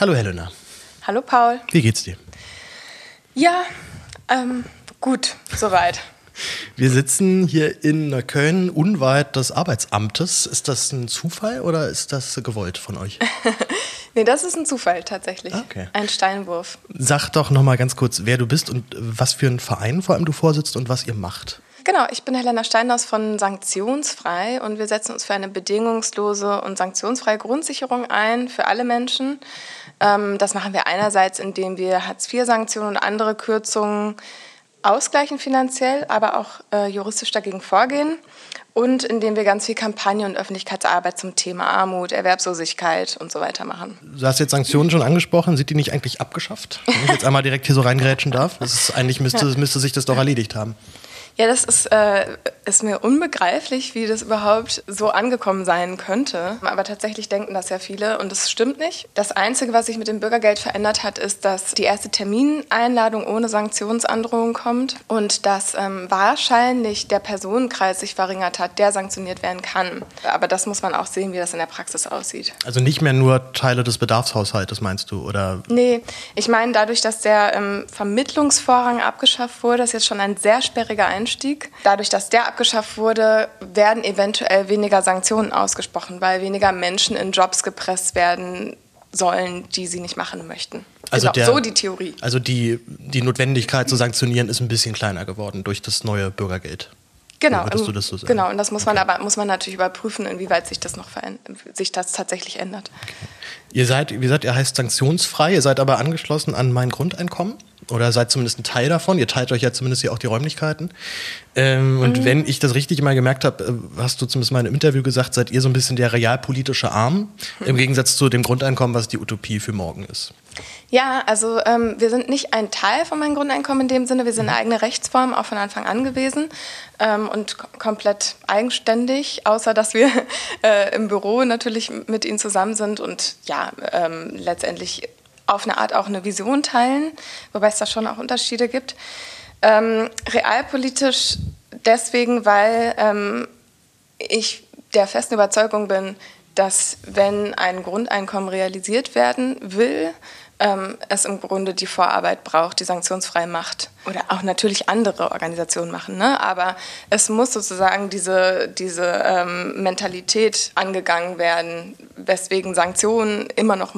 Hallo Helena. Hallo Paul. Wie geht's dir? Ja, ähm, gut, soweit. Wir sitzen hier in Neukölln, unweit des Arbeitsamtes. Ist das ein Zufall oder ist das gewollt von euch? nee, das ist ein Zufall tatsächlich. Okay. Ein Steinwurf. Sag doch noch mal ganz kurz, wer du bist und was für einen Verein vor allem du vorsitzt und was ihr macht. Genau, ich bin Helena Steinhaus von Sanktionsfrei und wir setzen uns für eine bedingungslose und sanktionsfreie Grundsicherung ein für alle Menschen. Ähm, das machen wir einerseits, indem wir Hartz-IV-Sanktionen und andere Kürzungen ausgleichen finanziell, aber auch äh, juristisch dagegen vorgehen und indem wir ganz viel Kampagne und Öffentlichkeitsarbeit zum Thema Armut, Erwerbslosigkeit und so weiter machen. Du hast jetzt Sanktionen schon angesprochen, sind die nicht eigentlich abgeschafft? Wenn ich jetzt einmal direkt hier so reingrätschen darf, das ist, eigentlich müsste, müsste sich das doch erledigt haben. Ja, das ist, äh, ist mir unbegreiflich, wie das überhaupt so angekommen sein könnte. Aber tatsächlich denken das ja viele und das stimmt nicht. Das Einzige, was sich mit dem Bürgergeld verändert hat, ist, dass die erste Termineinladung ohne Sanktionsandrohung kommt und dass ähm, wahrscheinlich der Personenkreis sich verringert hat, der sanktioniert werden kann. Aber das muss man auch sehen, wie das in der Praxis aussieht. Also nicht mehr nur Teile des Bedarfshaushaltes, meinst du? Oder? Nee, ich meine, dadurch, dass der ähm, Vermittlungsvorrang abgeschafft wurde, ist jetzt schon ein sehr sperriger Einstieg Einstieg. Dadurch, dass der abgeschafft wurde, werden eventuell weniger Sanktionen ausgesprochen, weil weniger Menschen in Jobs gepresst werden sollen, die sie nicht machen möchten. Also genau, der, so die Theorie. Also die, die Notwendigkeit zu sanktionieren ist ein bisschen kleiner geworden durch das neue Bürgergeld. Genau, du das so sagen? genau. Und das muss man okay. aber muss man natürlich überprüfen, inwieweit sich das noch sich das tatsächlich ändert. Okay. Ihr seid, wie gesagt, ihr heißt sanktionsfrei, ihr seid aber angeschlossen an mein Grundeinkommen oder seid zumindest ein Teil davon. Ihr teilt euch ja zumindest hier auch die Räumlichkeiten. Ähm, und mhm. wenn ich das richtig mal gemerkt habe, äh, hast du zumindest mal in einem Interview gesagt, seid ihr so ein bisschen der realpolitische Arm, mhm. im Gegensatz zu dem Grundeinkommen, was die Utopie für morgen ist. Ja, also ähm, wir sind nicht ein Teil von meinem Grundeinkommen in dem Sinne, wir sind eine eigene Rechtsform, auch von Anfang an gewesen ähm, und komplett eigenständig, außer dass wir äh, im Büro natürlich mit ihnen zusammen sind und ja, ähm, letztendlich auf eine Art auch eine Vision teilen, wobei es da schon auch Unterschiede gibt. Ähm, realpolitisch deswegen, weil ähm, ich der festen Überzeugung bin, dass wenn ein Grundeinkommen realisiert werden will, ähm, es im Grunde die Vorarbeit braucht, die sanktionsfrei macht. Oder auch natürlich andere Organisationen machen. Ne? Aber es muss sozusagen diese, diese ähm, Mentalität angegangen werden, weswegen Sanktionen immer noch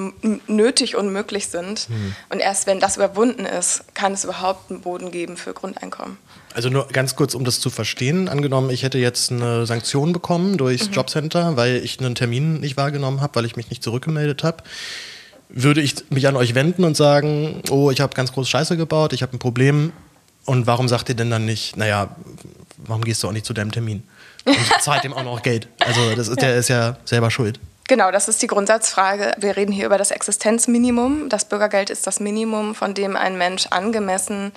nötig und möglich sind. Mhm. Und erst wenn das überwunden ist, kann es überhaupt einen Boden geben für Grundeinkommen. Also nur ganz kurz, um das zu verstehen. Angenommen, ich hätte jetzt eine Sanktion bekommen durchs mhm. Jobcenter, weil ich einen Termin nicht wahrgenommen habe, weil ich mich nicht zurückgemeldet habe würde ich mich an euch wenden und sagen, oh, ich habe ganz groß Scheiße gebaut, ich habe ein Problem. Und warum sagt ihr denn dann nicht, naja, warum gehst du auch nicht zu deinem Termin? Und zahlt ihm auch noch Geld. Also das ist, der ist ja selber schuld. Genau, das ist die Grundsatzfrage. Wir reden hier über das Existenzminimum. Das Bürgergeld ist das Minimum, von dem ein Mensch angemessen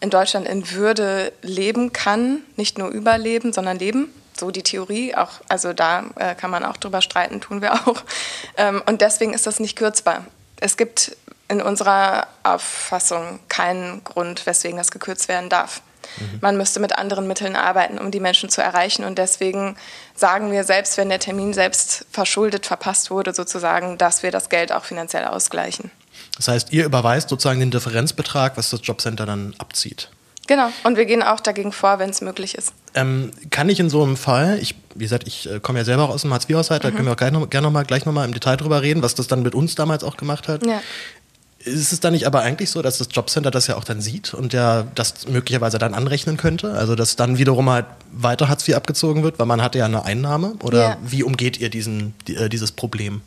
in Deutschland in Würde leben kann. Nicht nur überleben, sondern leben so die Theorie. Auch, also da äh, kann man auch drüber streiten, tun wir auch. Ähm, und deswegen ist das nicht kürzbar. Es gibt in unserer Auffassung keinen Grund, weswegen das gekürzt werden darf. Mhm. Man müsste mit anderen Mitteln arbeiten, um die Menschen zu erreichen. Und deswegen sagen wir, selbst wenn der Termin selbst verschuldet verpasst wurde, sozusagen, dass wir das Geld auch finanziell ausgleichen. Das heißt, ihr überweist sozusagen den Differenzbetrag, was das Jobcenter dann abzieht. Genau, und wir gehen auch dagegen vor, wenn es möglich ist. Ähm, kann ich in so einem Fall, ich, wie gesagt, ich äh, komme ja selber aus dem Hartz-IV-Haushalt, mhm. da können wir auch gleich noch, gerne noch mal, gleich nochmal im Detail drüber reden, was das dann mit uns damals auch gemacht hat. Ja. Ist es dann nicht aber eigentlich so, dass das Jobcenter das ja auch dann sieht und ja das möglicherweise dann anrechnen könnte? Also dass dann wiederum halt weiter Hartz IV abgezogen wird, weil man hatte ja eine Einnahme? Oder ja. wie umgeht ihr diesen, die, äh, dieses Problem?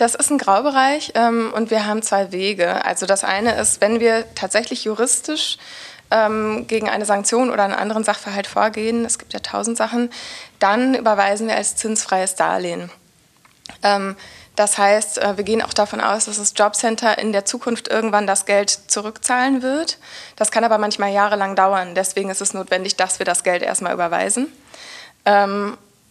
Das ist ein Graubereich ähm, und wir haben zwei Wege. Also das eine ist, wenn wir tatsächlich juristisch ähm, gegen eine Sanktion oder einen anderen Sachverhalt vorgehen, es gibt ja tausend Sachen, dann überweisen wir als zinsfreies Darlehen. Ähm, das heißt, äh, wir gehen auch davon aus, dass das Jobcenter in der Zukunft irgendwann das Geld zurückzahlen wird. Das kann aber manchmal jahrelang dauern. Deswegen ist es notwendig, dass wir das Geld erstmal überweisen.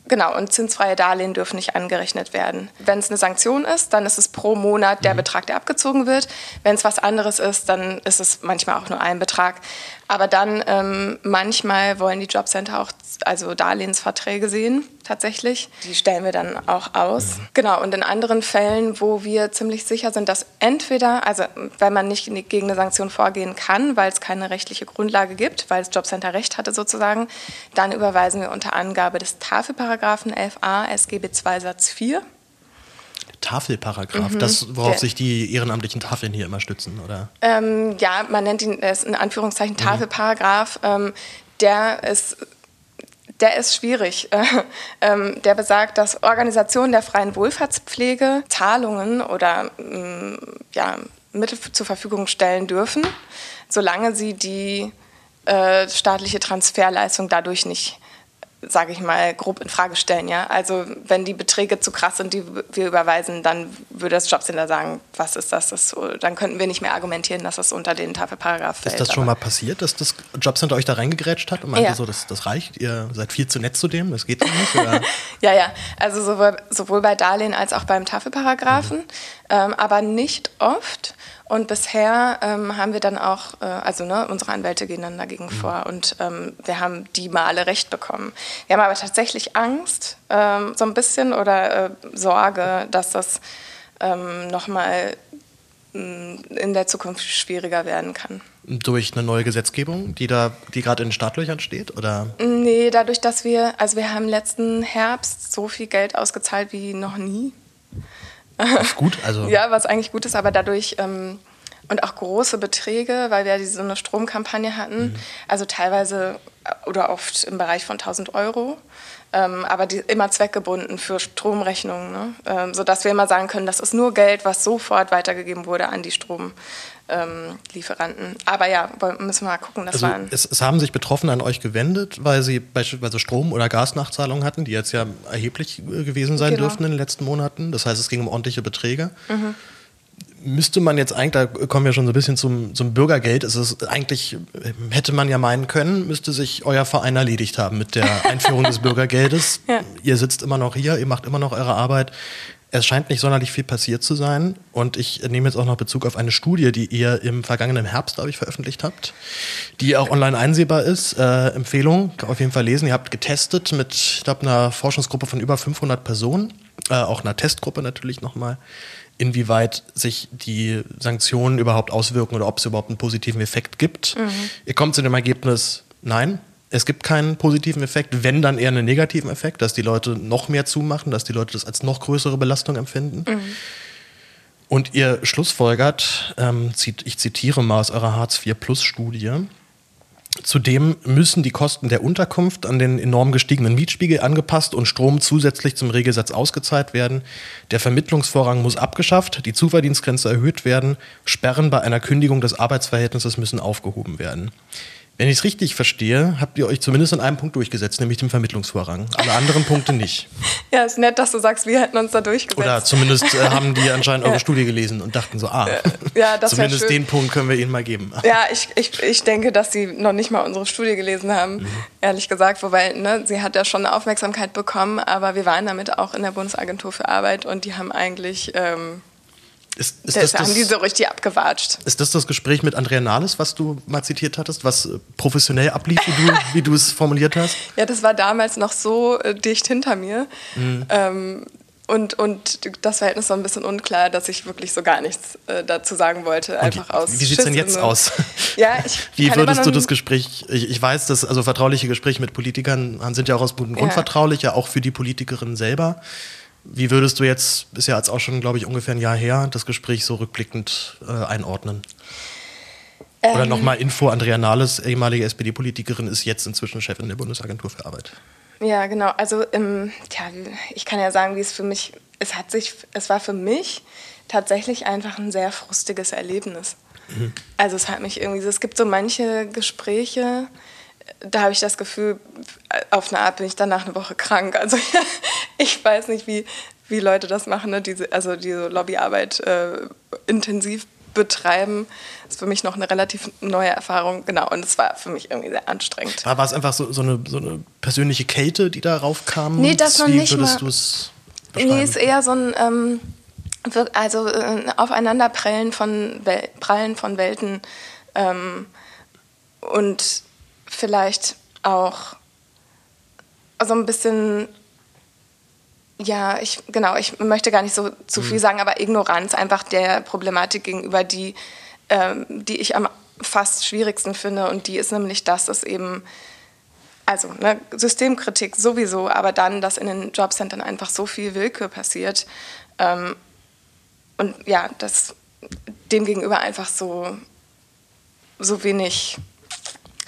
Genau, und zinsfreie Darlehen dürfen nicht angerechnet werden. Wenn es eine Sanktion ist, dann ist es pro Monat der mhm. Betrag, der abgezogen wird. Wenn es was anderes ist, dann ist es manchmal auch nur ein Betrag. Aber dann ähm, manchmal wollen die Jobcenter auch also Darlehensverträge sehen, tatsächlich. Die stellen wir dann auch aus. Mhm. Genau, und in anderen Fällen, wo wir ziemlich sicher sind, dass entweder, also wenn man nicht gegen eine Sanktion vorgehen kann, weil es keine rechtliche Grundlage gibt, weil das Jobcenter Recht hatte sozusagen, dann überweisen wir unter Angabe des Tafelparagraphen 11a SGB 2 Satz 4 Tafelparagraph, mhm. das, worauf Der, sich die ehrenamtlichen Tafeln hier immer stützen, oder? Ähm, ja, man nennt ihn das in Anführungszeichen mhm. Tafelparagraph. Mhm. Ähm, der ist der ist schwierig. ähm, der besagt, dass Organisationen der freien Wohlfahrtspflege Zahlungen oder ähm, ja, Mittel zur Verfügung stellen dürfen, solange sie die äh, staatliche Transferleistung dadurch nicht sage ich mal, grob in Frage stellen. Ja? Also wenn die Beträge zu krass sind, die wir überweisen, dann würde das Jobcenter sagen, was ist das? das so, dann könnten wir nicht mehr argumentieren, dass das unter den Tafelparagraph fällt. Ist das schon mal passiert, dass das Jobcenter euch da reingegrätscht hat und meinte ja. so, das, das reicht, ihr seid viel zu nett zu dem, das geht nicht? ja, ja, also sowohl, sowohl bei Darlehen als auch beim Tafelparagraphen, mhm. ähm, aber nicht oft. Und bisher ähm, haben wir dann auch, äh, also ne, unsere Anwälte gehen dann dagegen mhm. vor und ähm, wir haben die mal alle recht bekommen. Wir haben aber tatsächlich Angst, ähm, so ein bisschen oder äh, Sorge, dass das ähm, nochmal mm, in der Zukunft schwieriger werden kann. Durch eine neue Gesetzgebung, die da, die gerade in den Startlöchern steht, oder? Nee, dadurch, dass wir, also wir haben letzten Herbst so viel Geld ausgezahlt wie noch nie. Was gut, also. ja, was eigentlich gut ist, aber dadurch ähm, und auch große Beträge, weil wir ja so eine Stromkampagne hatten, mhm. also teilweise oder oft im Bereich von 1000 Euro. Ähm, aber die, immer zweckgebunden für Stromrechnungen, ne? ähm, sodass wir immer sagen können, das ist nur Geld, was sofort weitergegeben wurde an die Stromlieferanten. Ähm, aber ja, müssen wir mal gucken. Das also waren es, es, haben sich Betroffene an euch gewendet, weil sie beispielsweise Strom- oder Gasnachzahlungen hatten, die jetzt ja erheblich äh, gewesen sein genau. dürften in den letzten Monaten. Das heißt, es ging um ordentliche Beträge. Mhm müsste man jetzt eigentlich, da kommen wir schon so ein bisschen zum, zum Bürgergeld, ist es eigentlich, hätte man ja meinen können, müsste sich euer Verein erledigt haben mit der Einführung des Bürgergeldes. Ja. Ihr sitzt immer noch hier, ihr macht immer noch eure Arbeit. Es scheint nicht sonderlich viel passiert zu sein. Und ich nehme jetzt auch noch Bezug auf eine Studie, die ihr im vergangenen Herbst, glaube ich, veröffentlicht habt, die auch online einsehbar ist. Äh, Empfehlung, kann auf jeden Fall lesen. Ihr habt getestet mit, ich glaube, einer Forschungsgruppe von über 500 Personen, äh, auch einer Testgruppe natürlich nochmal inwieweit sich die Sanktionen überhaupt auswirken oder ob es überhaupt einen positiven Effekt gibt. Mhm. Ihr kommt zu dem Ergebnis, nein, es gibt keinen positiven Effekt, wenn dann eher einen negativen Effekt, dass die Leute noch mehr zumachen, dass die Leute das als noch größere Belastung empfinden. Mhm. Und ihr schlussfolgert, ähm, ich zitiere mal aus eurer Hartz-IV-Plus-Studie, Zudem müssen die Kosten der Unterkunft an den enorm gestiegenen Mietspiegel angepasst und Strom zusätzlich zum Regelsatz ausgezahlt werden. Der Vermittlungsvorrang muss abgeschafft, die Zuverdienstgrenze erhöht werden, Sperren bei einer Kündigung des Arbeitsverhältnisses müssen aufgehoben werden. Wenn ich es richtig verstehe, habt ihr euch zumindest in einem Punkt durchgesetzt, nämlich dem Vermittlungsvorrang. Alle anderen Punkte nicht. Ja, ist nett, dass du sagst, wir hätten uns da durchgesetzt. Oder zumindest äh, haben die anscheinend eure. Studie gelesen und dachten so, ah, ja, zumindest den Punkt können wir ihnen mal geben. Ja, ich, ich, ich denke, dass sie noch nicht mal unsere Studie gelesen haben, mhm. ehrlich gesagt. Wobei, ne, sie hat ja schon Aufmerksamkeit bekommen, aber wir waren damit auch in der Bundesagentur für Arbeit und die haben eigentlich... Ähm, ist, ist das, das haben die so richtig abgewatscht. Ist das das Gespräch mit Andrea Nahles, was du mal zitiert hattest, was äh, professionell ablief, wie du, wie du es formuliert hast? Ja, das war damals noch so äh, dicht hinter mir. Mhm. Ähm, und, und das Verhältnis war ein bisschen unklar, dass ich wirklich so gar nichts äh, dazu sagen wollte. Einfach aus wie sieht es denn jetzt aus? Ja, ich wie würdest du das Gespräch, ich, ich, weiß, dass also vertrauliche Gespräche mit Politikern sind ja auch aus gutem Grund ja. vertraulich, ja auch für die Politikerin selber. Wie würdest du jetzt, ist ja jetzt auch schon, glaube ich, ungefähr ein Jahr her, das Gespräch so rückblickend äh, einordnen? Ähm, Oder nochmal Info, Andrea Nahles, ehemalige SPD-Politikerin, ist jetzt inzwischen Chefin der Bundesagentur für Arbeit. Ja, genau. Also, ähm, tja, ich kann ja sagen, wie es für mich, es hat sich, es war für mich tatsächlich einfach ein sehr frustiges Erlebnis. Mhm. Also es hat mich irgendwie, es gibt so manche Gespräche, da habe ich das Gefühl, auf eine Art bin ich danach eine Woche krank. Also ich weiß nicht, wie, wie Leute das machen, ne? Diese, also diese Lobbyarbeit äh, intensiv betreiben. Das ist für mich noch eine relativ neue Erfahrung. Genau, und es war für mich irgendwie sehr anstrengend. War, war es einfach so, so, eine, so eine persönliche Kälte, die darauf kam? Nee, das noch nicht. Wie würdest du es? Nee, ist eher so ein ähm, also äh, Aufeinanderprallen von, Wel Prallen von Welten ähm, und vielleicht auch so ein bisschen, ja, ich, genau, ich möchte gar nicht so zu viel mhm. sagen, aber Ignoranz einfach der Problematik gegenüber, die, ähm, die ich am fast schwierigsten finde. Und die ist nämlich, dass es eben, also ne, Systemkritik sowieso, aber dann, dass in den Jobcentern einfach so viel Willkür passiert. Ähm, und ja, dass dem gegenüber einfach so, so wenig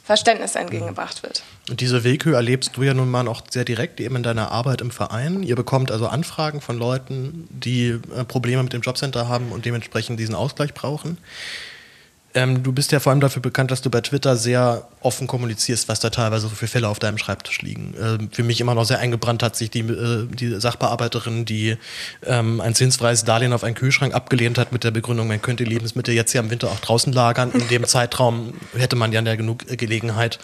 Verständnis entgegengebracht wird. Und diese Willkür erlebst du ja nun mal auch sehr direkt eben in deiner Arbeit im Verein. Ihr bekommt also Anfragen von Leuten, die äh, Probleme mit dem Jobcenter haben und dementsprechend diesen Ausgleich brauchen. Ähm, du bist ja vor allem dafür bekannt, dass du bei Twitter sehr offen kommunizierst, was da teilweise so für Fälle auf deinem Schreibtisch liegen. Ähm, für mich immer noch sehr eingebrannt hat sich die, äh, die Sachbearbeiterin, die ähm, ein zinsfreies Darlehen auf einen Kühlschrank abgelehnt hat mit der Begründung, man könnte Lebensmittel jetzt ja im Winter auch draußen lagern. In dem Zeitraum hätte man ja genug Gelegenheit,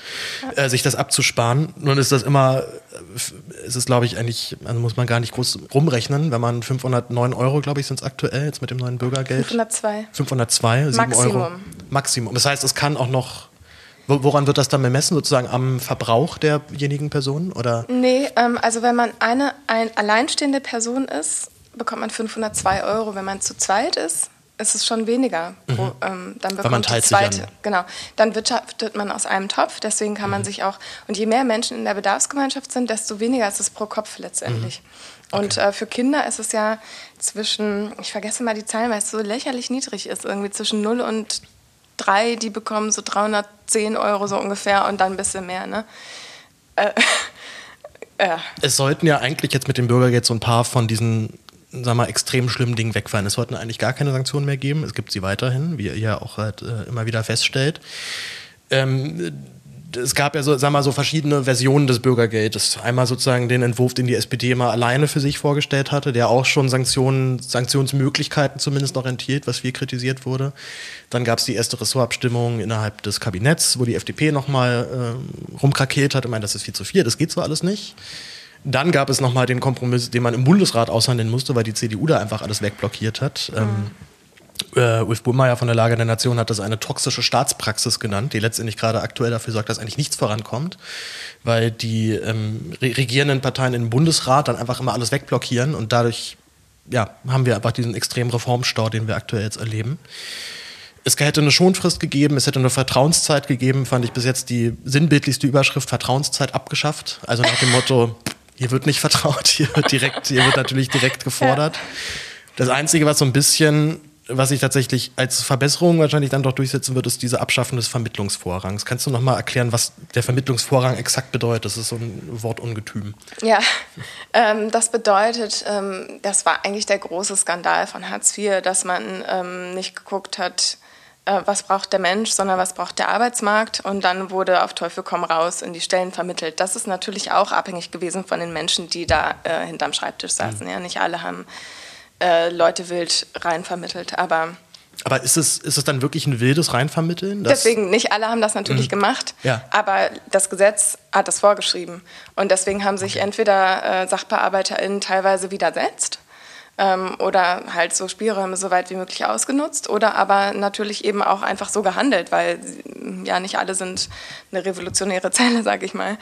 äh, sich das abzusparen. Nun ist das immer, äh, ist es glaube ich eigentlich, also muss man gar nicht groß rumrechnen, wenn man 509 Euro, glaube ich, sind es aktuell jetzt mit dem neuen Bürgergeld. 502. 502, 7 Maximum. Euro. Maximum. Das heißt, es kann auch noch. Woran wird das dann bemessen? Sozusagen am Verbrauch derjenigen Personen? Oder? Nee, ähm, also wenn man eine ein alleinstehende Person ist, bekommt man 502 Euro. Wenn man zu zweit ist, ist es schon weniger. Mhm. Wo, ähm, dann bekommt man die zweite. Genau. Dann wirtschaftet man aus einem Topf. Deswegen kann mhm. man sich auch. Und je mehr Menschen in der Bedarfsgemeinschaft sind, desto weniger ist es pro Kopf letztendlich. Mhm. Okay. Und äh, für Kinder ist es ja zwischen, ich vergesse mal die Zahlen, weil es so lächerlich niedrig ist, irgendwie zwischen 0 und drei, die bekommen so 310 Euro so ungefähr und dann ein bisschen mehr. Ne? Äh, äh. Es sollten ja eigentlich jetzt mit dem Bürgergeld so ein paar von diesen sagen wir, extrem schlimmen Dingen wegfallen. Es sollten eigentlich gar keine Sanktionen mehr geben. Es gibt sie weiterhin, wie ihr ja auch halt, äh, immer wieder feststellt. Ähm, es gab ja so, sag mal, so verschiedene Versionen des Bürgergeldes. Einmal sozusagen den Entwurf, den die SPD immer alleine für sich vorgestellt hatte, der auch schon Sanktionen, Sanktionsmöglichkeiten zumindest noch enthielt, was viel kritisiert wurde. Dann gab es die erste Ressortabstimmung innerhalb des Kabinetts, wo die FDP nochmal äh, rumkrakeelt hat und meinte, das ist viel zu viel, das geht so alles nicht. Dann gab es nochmal den Kompromiss, den man im Bundesrat aushandeln musste, weil die CDU da einfach alles wegblockiert hat. Mhm. Ähm, äh, Ulf Bullmeier von der Lage der Nation hat das eine toxische Staatspraxis genannt, die letztendlich gerade aktuell dafür sorgt, dass eigentlich nichts vorankommt, weil die ähm, regierenden Parteien im Bundesrat dann einfach immer alles wegblockieren und dadurch ja, haben wir einfach diesen extremen Reformstau, den wir aktuell jetzt erleben. Es hätte eine Schonfrist gegeben, es hätte eine Vertrauenszeit gegeben, fand ich bis jetzt die sinnbildlichste Überschrift Vertrauenszeit abgeschafft. Also nach dem Motto, hier wird nicht vertraut, hier wird direkt, hier wird natürlich direkt gefordert. Das Einzige, was so ein bisschen was sich tatsächlich als Verbesserung wahrscheinlich dann doch durchsetzen wird, ist diese Abschaffung des Vermittlungsvorrangs. Kannst du noch mal erklären, was der Vermittlungsvorrang exakt bedeutet? Das ist so ein Wortungetüm. Ja, ähm, das bedeutet, ähm, das war eigentlich der große Skandal von Hartz IV, dass man ähm, nicht geguckt hat, äh, was braucht der Mensch, sondern was braucht der Arbeitsmarkt. Und dann wurde auf Teufel komm raus in die Stellen vermittelt. Das ist natürlich auch abhängig gewesen von den Menschen, die da äh, hinterm Schreibtisch saßen. Mhm. Ja, nicht alle haben äh, Leute wild reinvermittelt. Aber aber ist es, ist es dann wirklich ein wildes Reinvermitteln? Deswegen, nicht alle haben das natürlich mhm. gemacht, ja. aber das Gesetz hat das vorgeschrieben. Und deswegen haben sich okay. entweder äh, SachbearbeiterInnen teilweise widersetzt ähm, oder halt so Spielräume so weit wie möglich ausgenutzt oder aber natürlich eben auch einfach so gehandelt, weil ja nicht alle sind eine revolutionäre Zelle, sag ich mal.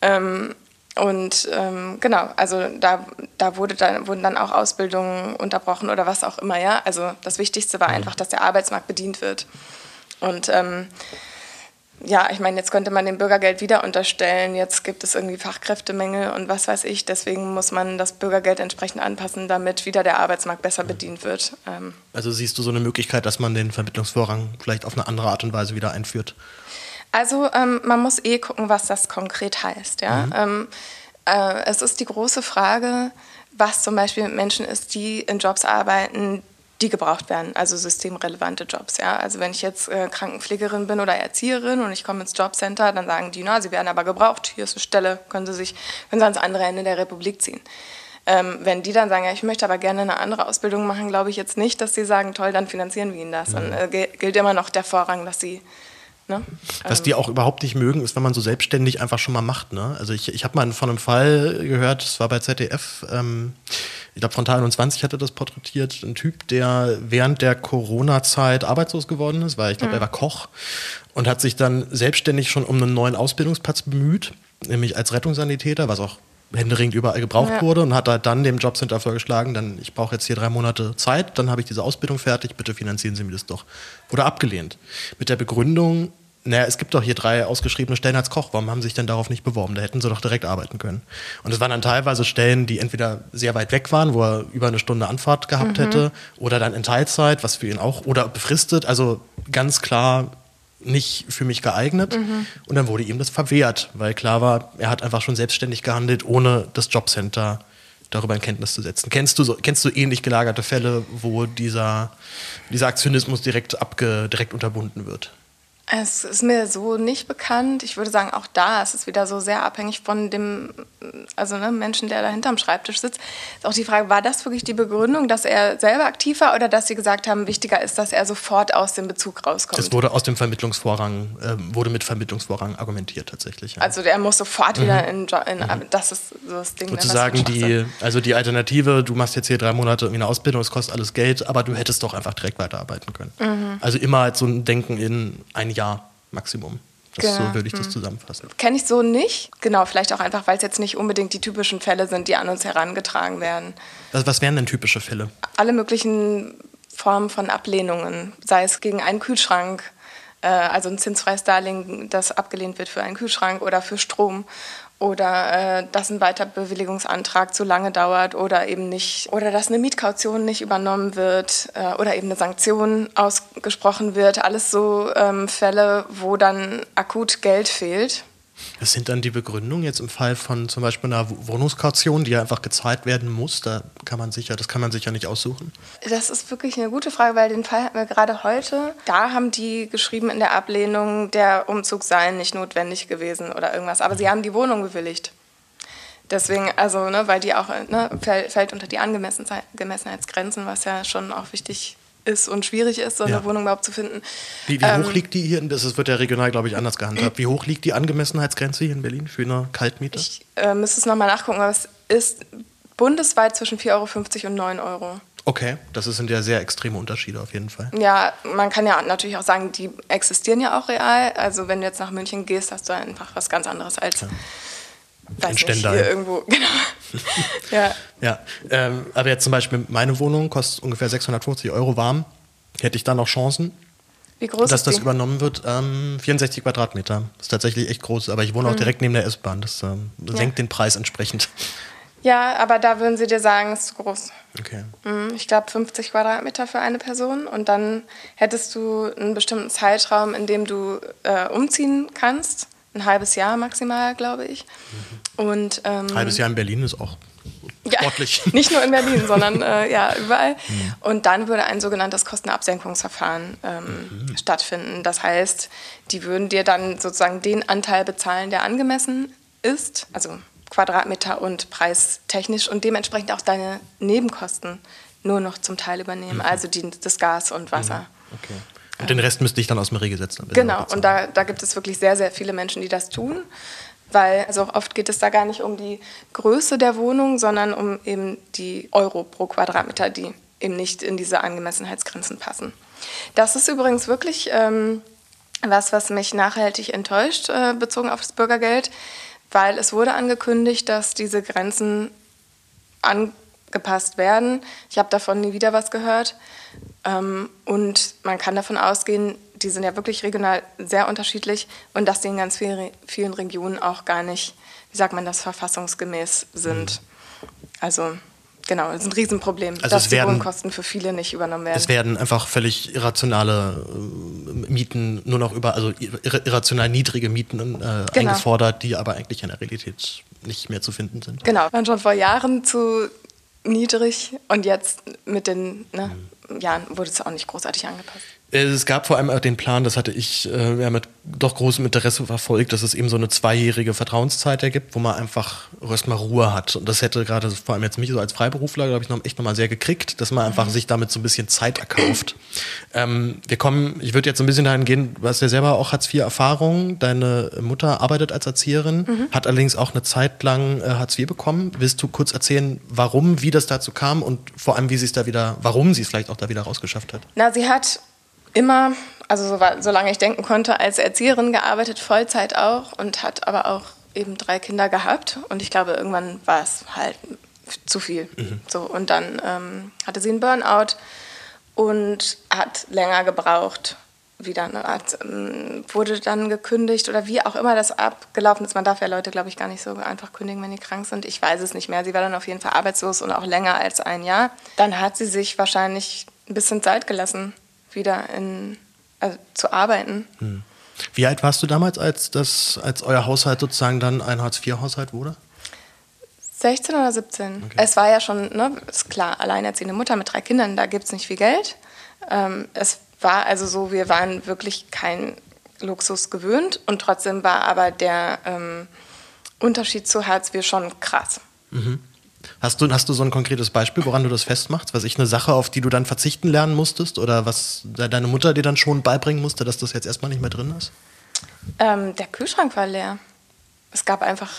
Ähm, und ähm, genau, also da, da wurde dann, wurden dann auch Ausbildungen unterbrochen oder was auch immer, ja. Also das Wichtigste war mhm. einfach, dass der Arbeitsmarkt bedient wird. Und ähm, ja, ich meine, jetzt könnte man dem Bürgergeld wieder unterstellen, jetzt gibt es irgendwie Fachkräftemängel und was weiß ich. Deswegen muss man das Bürgergeld entsprechend anpassen, damit wieder der Arbeitsmarkt besser mhm. bedient wird. Ähm also siehst du so eine Möglichkeit, dass man den Vermittlungsvorrang vielleicht auf eine andere Art und Weise wieder einführt? Also ähm, man muss eh gucken, was das konkret heißt. Ja? Mhm. Ähm, äh, es ist die große Frage, was zum Beispiel mit Menschen ist, die in Jobs arbeiten, die gebraucht werden, also systemrelevante Jobs. Ja? Also wenn ich jetzt äh, Krankenpflegerin bin oder Erzieherin und ich komme ins Jobcenter, dann sagen die, na, sie werden aber gebraucht, hier ist eine Stelle, können sie sich können sie ans andere Ende der Republik ziehen. Ähm, wenn die dann sagen, ja, ich möchte aber gerne eine andere Ausbildung machen, glaube ich jetzt nicht, dass sie sagen, toll, dann finanzieren wir ihnen das. Dann äh, gilt immer noch der Vorrang, dass sie Ne? Was die auch überhaupt nicht mögen, ist, wenn man so selbstständig einfach schon mal macht. Ne? Also ich, ich habe mal von einem Fall gehört, das war bei ZDF, ähm, ich glaube Frontal 21 hatte das porträtiert, ein Typ, der während der Corona-Zeit arbeitslos geworden ist, weil ich glaube, mhm. er war Koch und hat sich dann selbstständig schon um einen neuen Ausbildungsplatz bemüht, nämlich als Rettungssanitäter, was auch händeringend überall gebraucht ja. wurde und hat halt dann dem Jobcenter vorgeschlagen, dann ich brauche jetzt hier drei Monate Zeit, dann habe ich diese Ausbildung fertig, bitte finanzieren Sie mir das doch. Wurde abgelehnt. Mit der Begründung, naja, es gibt doch hier drei ausgeschriebene Stellen als Koch, warum haben sie sich denn darauf nicht beworben? Da hätten sie doch direkt arbeiten können. Und es waren dann teilweise Stellen, die entweder sehr weit weg waren, wo er über eine Stunde Anfahrt gehabt mhm. hätte, oder dann in Teilzeit, was für ihn auch, oder befristet, also ganz klar nicht für mich geeignet. Mhm. Und dann wurde ihm das verwehrt, weil klar war, er hat einfach schon selbstständig gehandelt, ohne das Jobcenter darüber in Kenntnis zu setzen. Kennst du, so, kennst du ähnlich gelagerte Fälle, wo dieser, dieser Aktionismus direkt, abge, direkt unterbunden wird? Es ist mir so nicht bekannt. Ich würde sagen, auch da ist es wieder so sehr abhängig von dem also ne, Menschen, der da hinterm Schreibtisch sitzt. Ist auch die Frage, war das wirklich die Begründung, dass er selber aktiv war oder dass sie gesagt haben, wichtiger ist, dass er sofort aus dem Bezug rauskommt? Es wurde aus dem Vermittlungsvorrang, äh, wurde mit Vermittlungsvorrang argumentiert tatsächlich. Ja. Also der muss sofort mhm. wieder in, in mhm. das ist so das Ding. Ne, Sozusagen die, also die Alternative, du machst jetzt hier drei Monate irgendwie eine Ausbildung, es kostet alles Geld, aber du hättest doch einfach direkt weiterarbeiten können. Mhm. Also immer halt so ein Denken in ein Jahr Maximum. Das, genau. So würde ich das hm. zusammenfassen. Kenne ich so nicht. Genau, vielleicht auch einfach, weil es jetzt nicht unbedingt die typischen Fälle sind, die an uns herangetragen werden. Also was wären denn typische Fälle? Alle möglichen Formen von Ablehnungen, sei es gegen einen Kühlschrank, äh, also ein zinsfreies Darlehen, das abgelehnt wird für einen Kühlschrank oder für Strom oder äh, dass ein Weiterbewilligungsantrag zu lange dauert oder eben nicht oder dass eine Mietkaution nicht übernommen wird äh, oder eben eine Sanktion ausgesprochen wird. Alles so ähm, Fälle, wo dann akut Geld fehlt. Was sind dann die Begründungen jetzt im Fall von zum Beispiel einer Wohnungskaution, die ja einfach gezahlt werden muss? Da kann man sicher, das kann man sich ja nicht aussuchen. Das ist wirklich eine gute Frage, weil den Fall hatten wir gerade heute. Da haben die geschrieben in der Ablehnung, der Umzug sei nicht notwendig gewesen oder irgendwas. Aber sie haben die Wohnung bewilligt. Deswegen, also, ne, weil die auch, ne, fällt unter die Angemessenheitsgrenzen, was ja schon auch wichtig ist und schwierig ist, so eine ja. Wohnung überhaupt zu finden. Wie, wie ähm, hoch liegt die hier? Das wird ja regional, glaube ich, anders gehandhabt. Wie hoch liegt die Angemessenheitsgrenze hier in Berlin für eine Kaltmiete? Ich äh, müsste es nochmal nachgucken, aber es ist bundesweit zwischen 4,50 Euro und 9 Euro. Okay, das sind ja sehr extreme Unterschiede auf jeden Fall. Ja, man kann ja natürlich auch sagen, die existieren ja auch real. Also wenn du jetzt nach München gehst, hast du einfach was ganz anderes als ja weiß in Stendal. Nicht, hier irgendwo, genau. ja. ja ähm, aber jetzt zum Beispiel meine Wohnung kostet ungefähr 650 Euro warm. Hätte ich da noch Chancen? Wie groß dass das die? übernommen wird? Ähm, 64 Quadratmeter. Das ist tatsächlich echt groß, aber ich wohne mhm. auch direkt neben der S-Bahn. Das ähm, senkt ja. den Preis entsprechend. Ja, aber da würden sie dir sagen, es ist zu groß. Okay. Mhm, ich glaube 50 Quadratmeter für eine Person und dann hättest du einen bestimmten Zeitraum, in dem du äh, umziehen kannst ein halbes Jahr maximal, glaube ich. Mhm. Und, ähm, halbes Jahr in Berlin ist auch sportlich. Ja, nicht nur in Berlin, sondern äh, ja, überall. Mhm. Und dann würde ein sogenanntes Kostenabsenkungsverfahren ähm, mhm. stattfinden. Das heißt, die würden dir dann sozusagen den Anteil bezahlen, der angemessen ist, also Quadratmeter und preistechnisch und dementsprechend auch deine Nebenkosten nur noch zum Teil übernehmen, mhm. also die, das Gas und Wasser. Mhm. Okay. Und den Rest müsste ich dann aus dem Regelgesetz dann Genau, und da, da gibt es wirklich sehr, sehr viele Menschen, die das tun. Weil also oft geht es da gar nicht um die Größe der Wohnung, sondern um eben die Euro pro Quadratmeter, die eben nicht in diese Angemessenheitsgrenzen passen. Das ist übrigens wirklich ähm, was, was mich nachhaltig enttäuscht, äh, bezogen auf das Bürgergeld, weil es wurde angekündigt, dass diese Grenzen angepasst werden. Ich habe davon nie wieder was gehört. Ähm, und man kann davon ausgehen, die sind ja wirklich regional sehr unterschiedlich und dass die in ganz vielen Regionen auch gar nicht, wie sagt man das, verfassungsgemäß sind. Mhm. Also genau, das ist ein Riesenproblem, also dass werden, die Wohnkosten für viele nicht übernommen werden. Es werden einfach völlig irrationale äh, Mieten nur noch über, also irrational niedrige Mieten äh, genau. eingefordert, die aber eigentlich in der Realität nicht mehr zu finden sind. Genau, waren schon vor Jahren zu niedrig und jetzt mit den ne, mhm. Jahren wurde es auch nicht großartig angepasst. Es gab vor allem auch den Plan, das hatte ich äh, ja mit doch großem Interesse verfolgt, dass es eben so eine zweijährige Vertrauenszeit ergibt, wo man einfach erstmal Ruhe hat. Und das hätte gerade vor allem jetzt mich so als Freiberufler, glaube ich, noch echt nochmal sehr gekriegt, dass man einfach mhm. sich damit so ein bisschen Zeit erkauft. ähm, wir kommen, ich würde jetzt so ein bisschen dahin gehen, du hast ja selber auch Hartz-IV-Erfahrung. Deine Mutter arbeitet als Erzieherin, mhm. hat allerdings auch eine Zeit lang äh, Hartz IV bekommen. Willst du kurz erzählen, warum, wie das dazu kam und vor allem, wie sie es da wieder, warum sie es vielleicht auch da wieder rausgeschafft hat? Na, sie hat immer, also so, solange ich denken konnte, als Erzieherin gearbeitet, Vollzeit auch und hat aber auch eben drei Kinder gehabt und ich glaube, irgendwann war es halt zu viel. Mhm. So, und dann ähm, hatte sie einen Burnout und hat länger gebraucht. Wieder ne, hat, ähm, wurde dann gekündigt oder wie auch immer das abgelaufen ist. Man darf ja Leute, glaube ich, gar nicht so einfach kündigen, wenn die krank sind. Ich weiß es nicht mehr. Sie war dann auf jeden Fall arbeitslos und auch länger als ein Jahr. Dann hat sie sich wahrscheinlich ein bisschen Zeit gelassen, wieder in, also, zu arbeiten. Hm. Wie alt warst du damals, als, das, als euer Haushalt sozusagen dann ein Hartz-IV-Haushalt wurde? 16 oder 17. Okay. Es war ja schon, ne, ist klar, alleinerziehende Mutter mit drei Kindern, da gibt es nicht viel Geld. Ähm, es war also so, wir waren wirklich kein Luxus gewöhnt und trotzdem war aber der ähm, Unterschied zu Hartz IV schon krass. Mhm. Hast du, hast du so ein konkretes Beispiel, woran du das festmachst? Was ich eine Sache, auf die du dann verzichten lernen musstest oder was deine Mutter dir dann schon beibringen musste, dass das jetzt erstmal nicht mehr drin ist? Ähm, der Kühlschrank war leer. Es gab einfach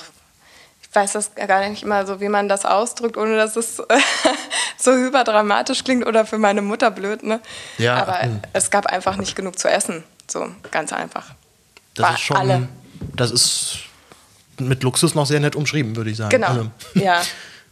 ich weiß das gar nicht immer so, wie man das ausdrückt, ohne dass es so hyperdramatisch klingt oder für meine Mutter blöd. Ne? Ja, Aber mh. Hm. es gab einfach nicht genug zu essen. So, ganz einfach. Das War ist schon, alle. Das ist mit Luxus noch sehr nett umschrieben, würde ich sagen. Genau. Also, ja.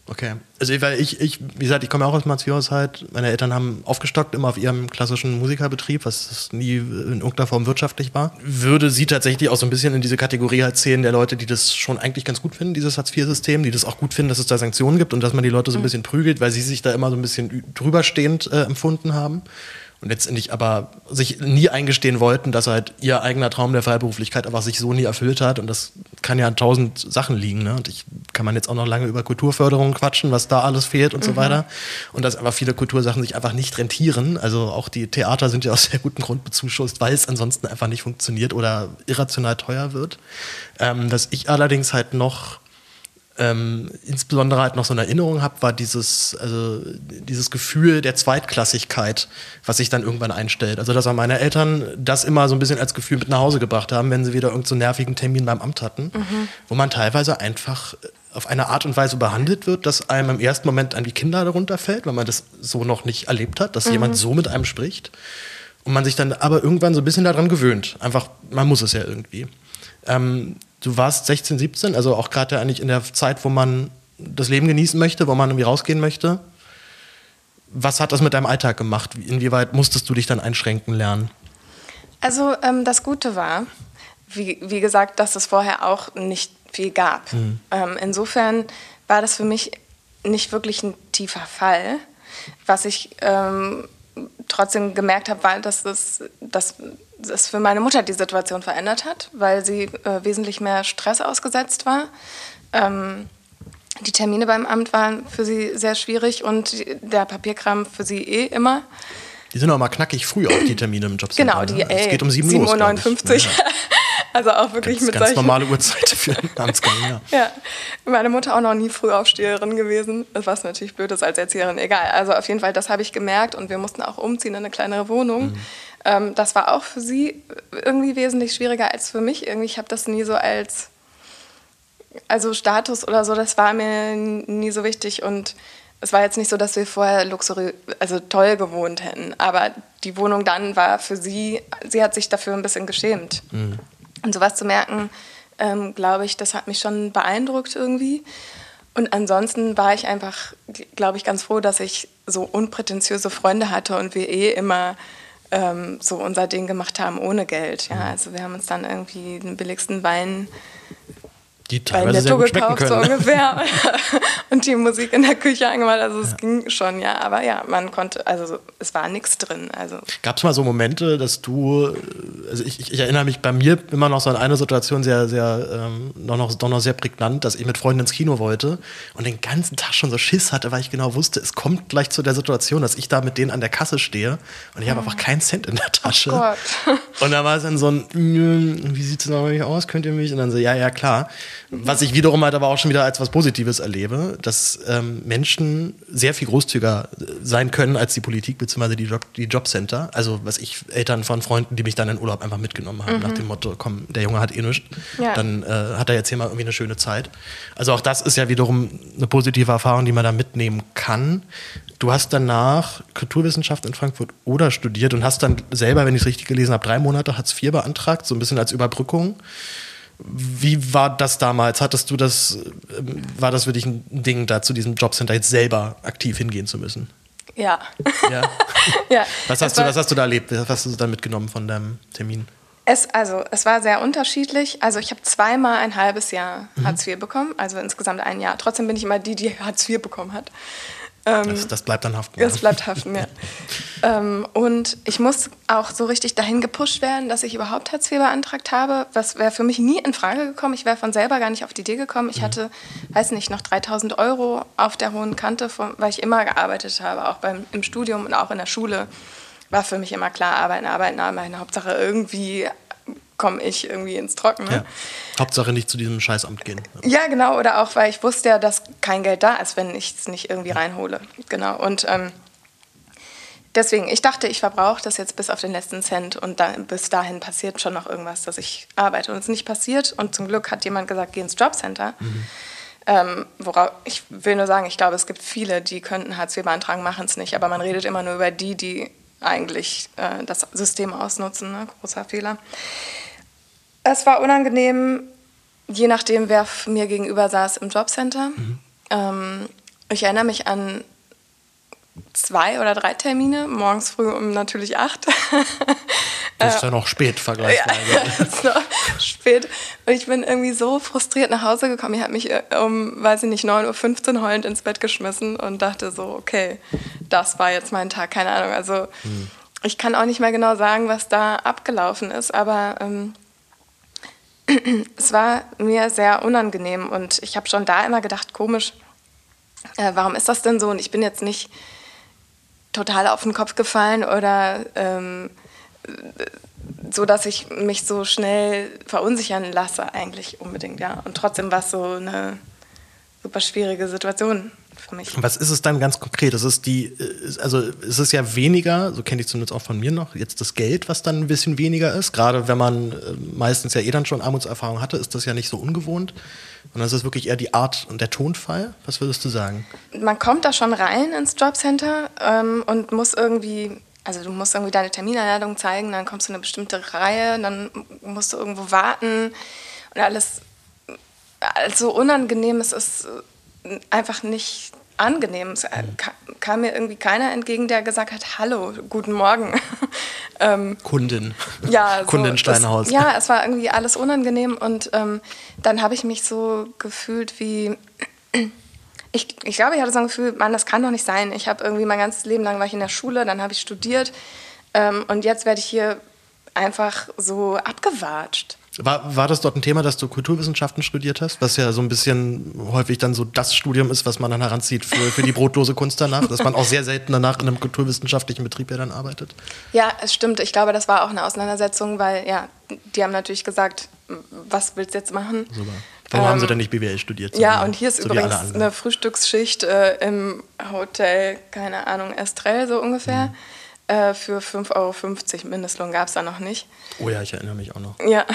Okay. Also weil ich, ich, wie gesagt, ich komme auch aus dem Hartz-IV-Haushalt. Meine Eltern haben aufgestockt, immer auf ihrem klassischen Musikerbetrieb, was nie in irgendeiner Form wirtschaftlich war. Würde sie tatsächlich auch so ein bisschen in diese Kategorie halt zählen der Leute, die das schon eigentlich ganz gut finden, dieses Hartz-IV-System, die das auch gut finden, dass es da Sanktionen gibt und dass man die Leute so ein mhm. bisschen prügelt, weil sie sich da immer so ein bisschen drüberstehend äh, empfunden haben und letztendlich aber sich nie eingestehen wollten, dass halt ihr eigener Traum der Freiberuflichkeit einfach sich so nie erfüllt hat. Und das kann ja an tausend Sachen liegen. Ne? Und ich kann man jetzt auch noch lange über Kulturförderung quatschen, was da alles fehlt und mhm. so weiter. Und dass einfach viele Kultursachen sich einfach nicht rentieren. Also auch die Theater sind ja aus sehr gutem Grund bezuschusst, weil es ansonsten einfach nicht funktioniert oder irrational teuer wird. Ähm, dass ich allerdings halt noch ähm, insbesondere halt noch so eine Erinnerung habe, war dieses, also dieses Gefühl der Zweitklassigkeit, was sich dann irgendwann einstellt. Also, dass auch meine Eltern das immer so ein bisschen als Gefühl mit nach Hause gebracht haben, wenn sie wieder irgendeinen so nervigen Termin beim Amt hatten, mhm. wo man teilweise einfach auf eine Art und Weise behandelt wird, dass einem im ersten Moment an die Kinder darunter fällt, weil man das so noch nicht erlebt hat, dass mhm. jemand so mit einem spricht. Und man sich dann aber irgendwann so ein bisschen daran gewöhnt. Einfach, man muss es ja irgendwie. Ähm, du warst 16, 17, also auch gerade eigentlich in der Zeit, wo man das Leben genießen möchte, wo man irgendwie rausgehen möchte. Was hat das mit deinem Alltag gemacht? Inwieweit musstest du dich dann einschränken lernen? Also ähm, das Gute war, wie, wie, gesagt, dass es vorher auch nicht viel gab. Mhm. Ähm, insofern war das für mich nicht wirklich ein tiefer Fall. Was ich ähm, trotzdem gemerkt habe, war, dass das, dass das für meine Mutter die Situation verändert hat, weil sie äh, wesentlich mehr Stress ausgesetzt war. Ähm, die Termine beim Amt waren für sie sehr schwierig und der Papierkram für sie eh immer. Die sind auch mal knackig früh auch, die Termine im Jobcenter. Genau, die, ne? ey, es geht um 7 Uhr. 7.59 Uhr. Also auch wirklich ganz, mit ganz solchen... normale Uhrzeit für einen Amtsgang, ja. ja. Meine Mutter auch noch nie Frühaufsteherin gewesen, was natürlich blöd ist als Erzieherin, egal. Also auf jeden Fall, das habe ich gemerkt und wir mussten auch umziehen in eine kleinere Wohnung. Mhm. Ähm, das war auch für sie irgendwie wesentlich schwieriger als für mich. Irgendwie, ich habe das nie so als also Status oder so, das war mir nie so wichtig und es war jetzt nicht so, dass wir vorher luxuriös, also toll gewohnt hätten, aber die Wohnung dann war für sie, sie hat sich dafür ein bisschen geschämt. Mhm. Und sowas zu merken, ähm, glaube ich, das hat mich schon beeindruckt irgendwie. Und ansonsten war ich einfach, glaube ich, ganz froh, dass ich so unprätentiöse Freunde hatte und wir eh immer ähm, so unser Ding gemacht haben ohne Geld. Ja, mhm. also wir haben uns dann irgendwie den billigsten Wein die teilweise sehr gut schmecken können. So ungefähr. und die Musik in der Küche angemacht. Also es ja. ging schon, ja. Aber ja, man konnte, also es war nichts drin. Also. Gab es mal so Momente, dass du, also ich, ich, erinnere mich bei mir immer noch so an eine Situation sehr, sehr, ähm, noch, noch, noch sehr prägnant, dass ich mit Freunden ins Kino wollte und den ganzen Tag schon so Schiss hatte, weil ich genau wusste, es kommt gleich zu der Situation, dass ich da mit denen an der Kasse stehe und ich habe hm. einfach keinen Cent in der Tasche. Oh Gott. und da war es dann so ein, wie sieht es noch aus, könnt ihr mich? Und dann so, ja, ja, klar. Was ich wiederum halt aber auch schon wieder als was Positives erlebe, dass ähm, Menschen sehr viel großzügiger sein können als die Politik bzw. Die, Job, die Jobcenter. Also was ich Eltern von Freunden, die mich dann in Urlaub einfach mitgenommen haben, mhm. nach dem Motto, komm, der Junge hat eh nichts, ja. dann äh, hat er jetzt hier mal irgendwie eine schöne Zeit. Also auch das ist ja wiederum eine positive Erfahrung, die man da mitnehmen kann. Du hast danach Kulturwissenschaft in Frankfurt oder studiert und hast dann selber, wenn ich es richtig gelesen habe, drei Monate Hartz IV beantragt, so ein bisschen als Überbrückung. Wie war das damals? Hattest du das, ähm, war das für dich ein Ding, da zu diesem Jobcenter jetzt selber aktiv hingehen zu müssen? Ja. Ja. ja. Was, hast du, was hast du da erlebt? Was hast du da mitgenommen von deinem Termin? Es, also, es war sehr unterschiedlich. Also, ich habe zweimal ein halbes Jahr Mhm. Hartz IV bekommen, also insgesamt ein Jahr. Trotzdem bin ich immer die, die Hartz IV bekommen hat. Ähm, Das, das bleibt dann haften. Das bleibt haften, ja. ähm, und ich muss auch so richtig dahin gepusht werden, dass ich überhaupt Hartz IV beantragt habe. Das wäre für mich nie in Frage gekommen. Ich wäre von selber gar nicht auf die Idee gekommen. Ich hatte, weiß nicht, noch 3000 Euro auf der hohen Kante, von, weil ich immer gearbeitet habe, auch beim, im Studium und auch in der Schule. War für mich immer klar, arbeiten, arbeiten, arbeiten. Hauptsache irgendwie komme ich irgendwie ins Trockene. Ja. Hauptsache nicht zu diesem Scheißamt gehen. Ja, genau. Oder auch, weil ich wusste ja, dass kein Geld da ist, wenn ich es nicht irgendwie reinhole. Genau. Und ähm, deswegen, ich dachte, ich verbrauche das jetzt bis auf den letzten Cent und dann, bis dahin passiert schon noch irgendwas, dass ich arbeite. Und es ist nicht passiert. Und zum Glück hat jemand gesagt, geh ins Jobcenter. Ähm, worauf, ich will nur sagen, ich glaube, es gibt viele, die könnten Hartz IV beantragen, machen es nicht. Aber man redet immer nur über die, die eigentlich äh, das System ausnutzen. Ne? Großer Fehler. Es war unangenehm, je nachdem, wer mir gegenüber saß im Jobcenter. Ähm, ich erinnere mich an zwei oder drei Termine, morgens früh um natürlich acht. Das ist ja noch spät vergleichsweise. Ja, es ist noch spät. Und ich bin irgendwie so frustriert nach Hause gekommen. Ich habe mich äh, um, weiß ich nicht, 9.15 Uhr heulend ins Bett geschmissen und dachte so, okay, das war jetzt mein Tag, keine Ahnung. Also ich kann auch nicht mehr genau sagen, was da abgelaufen ist, aber ähm, es war mir sehr unangenehm und ich habe schon da immer gedacht, komisch, äh, warum ist das denn so? Und ich bin jetzt nicht total auf den Kopf gefallen oder ähm, so, dass ich mich so schnell verunsichern lasse, eigentlich unbedingt, ja. Und trotzdem war es so eine super schwierige Situation für mich. Was ist es dann ganz konkret? Es ist die, äh, also es ist ja weniger, so kenne ich zumindest auch von mir noch, jetzt das Geld, was dann ein bisschen weniger ist. Gerade wenn man äh, meistens ja eh dann schon Armutserfahrung hatte, ist das ja nicht so ungewohnt. Und das ist wirklich eher die Art und der Tonfall. Was würdest du sagen? Man kommt da schon rein ins Jobcenter ähm, und muss irgendwie, also du musst irgendwie deine Terminanladung zeigen, dann kommst du in eine bestimmte Reihe, dann musst du irgendwo warten und alles, alles so unangenehm. Es ist äh, einfach nicht angenehm. Es äh, ka- kam mir irgendwie keiner entgegen, der gesagt hat, hallo, guten Morgen. ähm, Kundin. ja, so, Kundin Steinhaus. Das, ja, es war irgendwie alles unangenehm und ähm, dann habe ich mich so gefühlt wie. Ich, ich glaube, ich hatte so ein Gefühl, Mann, das kann doch nicht sein. Ich habe irgendwie mein ganzes Leben lang war ich in der Schule, dann habe ich studiert ähm, und jetzt werde ich hier einfach so abgewatscht. War, war das dort ein Thema, dass du Kulturwissenschaften studiert hast? Was ja so ein bisschen häufig dann so das Studium ist, was man dann heranzieht für, für die brotlose Kunst danach. dass man auch sehr selten danach in einem kulturwissenschaftlichen Betrieb ja dann arbeitet. Ja, es stimmt. Ich glaube, das war auch eine Auseinandersetzung, weil ja, die haben natürlich gesagt, was willst du jetzt machen? Super. Warum haben sie denn nicht BWL studiert? so Ja, und hier ist so übrigens eine Frühstücksschicht äh, im Hotel, keine Ahnung, Estrell so ungefähr. Äh, für 5,50 Euro Mindestlohn gab es da noch nicht. Oh ja, ich erinnere mich auch noch. Ja.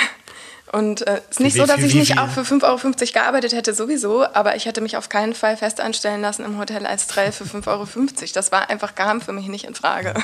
Und es äh, ist nicht Wie- so, dass wie- ich wie- nicht auch für 5,50 Euro gearbeitet hätte, sowieso, aber ich hätte mich auf keinen Fall fest anstellen lassen im Hotel Estrell für 5,50 Euro. Das war einfach, kam für mich nicht in Frage.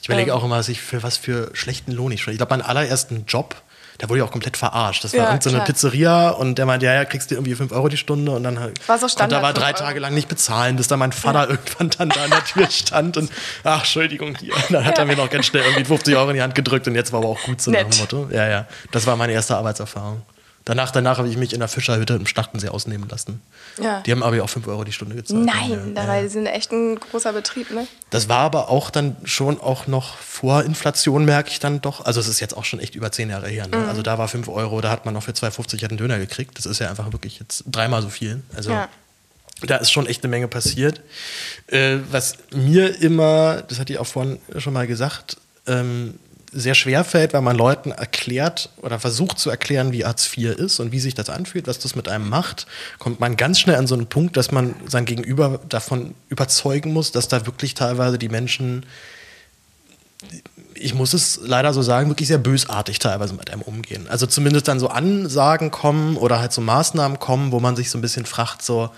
Ich überlege Ähm. auch immer, was ich für was für schlechten Lohn ich schon. Ich glaube, meinen allerersten Job, da wurde ich auch komplett verarscht. Das war Ja, irgendeine klar. Pizzeria und der meinte, ja, ja, kriegst du irgendwie 5 Euro die Stunde und dann halt, War so drei 5 Euro. Tage lang nicht bezahlen, bis dann mein Vater irgendwann dann da an der Tür stand und ach, Entschuldigung, hier. Dann hat er mir noch ganz schnell irgendwie 50 Euro in die Hand gedrückt und jetzt war aber auch gut so nach dem. Motto. Ja, ja. Das war meine erste Arbeitserfahrung. Danach, danach habe ich mich in der Fischerhütte im Schlachtensee ausnehmen lassen. Ja. Die haben aber auch 5 Euro die Stunde gezahlt. Nein, Ja, ja. dabei sind echt ein großer Betrieb, ne? Das war aber auch dann schon auch noch vor Inflation, merke ich dann doch. Also es ist jetzt auch schon echt über zehn Jahre her. Mhm. Ne? Also da war 5 Euro, da hat man noch für 2,50 einen Döner gekriegt. Das ist ja einfach wirklich jetzt dreimal so viel. Also Ja. da ist schon echt eine Menge passiert. Äh, was mir immer, das hatte ich auch vorhin schon mal gesagt, ähm, sehr schwer fällt, weil man Leuten erklärt oder versucht zu erklären, wie Hartz IV ist und wie sich das anfühlt, was das mit einem macht, kommt man ganz schnell an so einen Punkt, dass man sein Gegenüber davon überzeugen muss, dass da wirklich teilweise die Menschen, ich muss es leider so sagen, wirklich sehr bösartig teilweise mit einem umgehen. Also zumindest dann so Ansagen kommen oder halt so Maßnahmen kommen, wo man sich so ein bisschen fragt, so,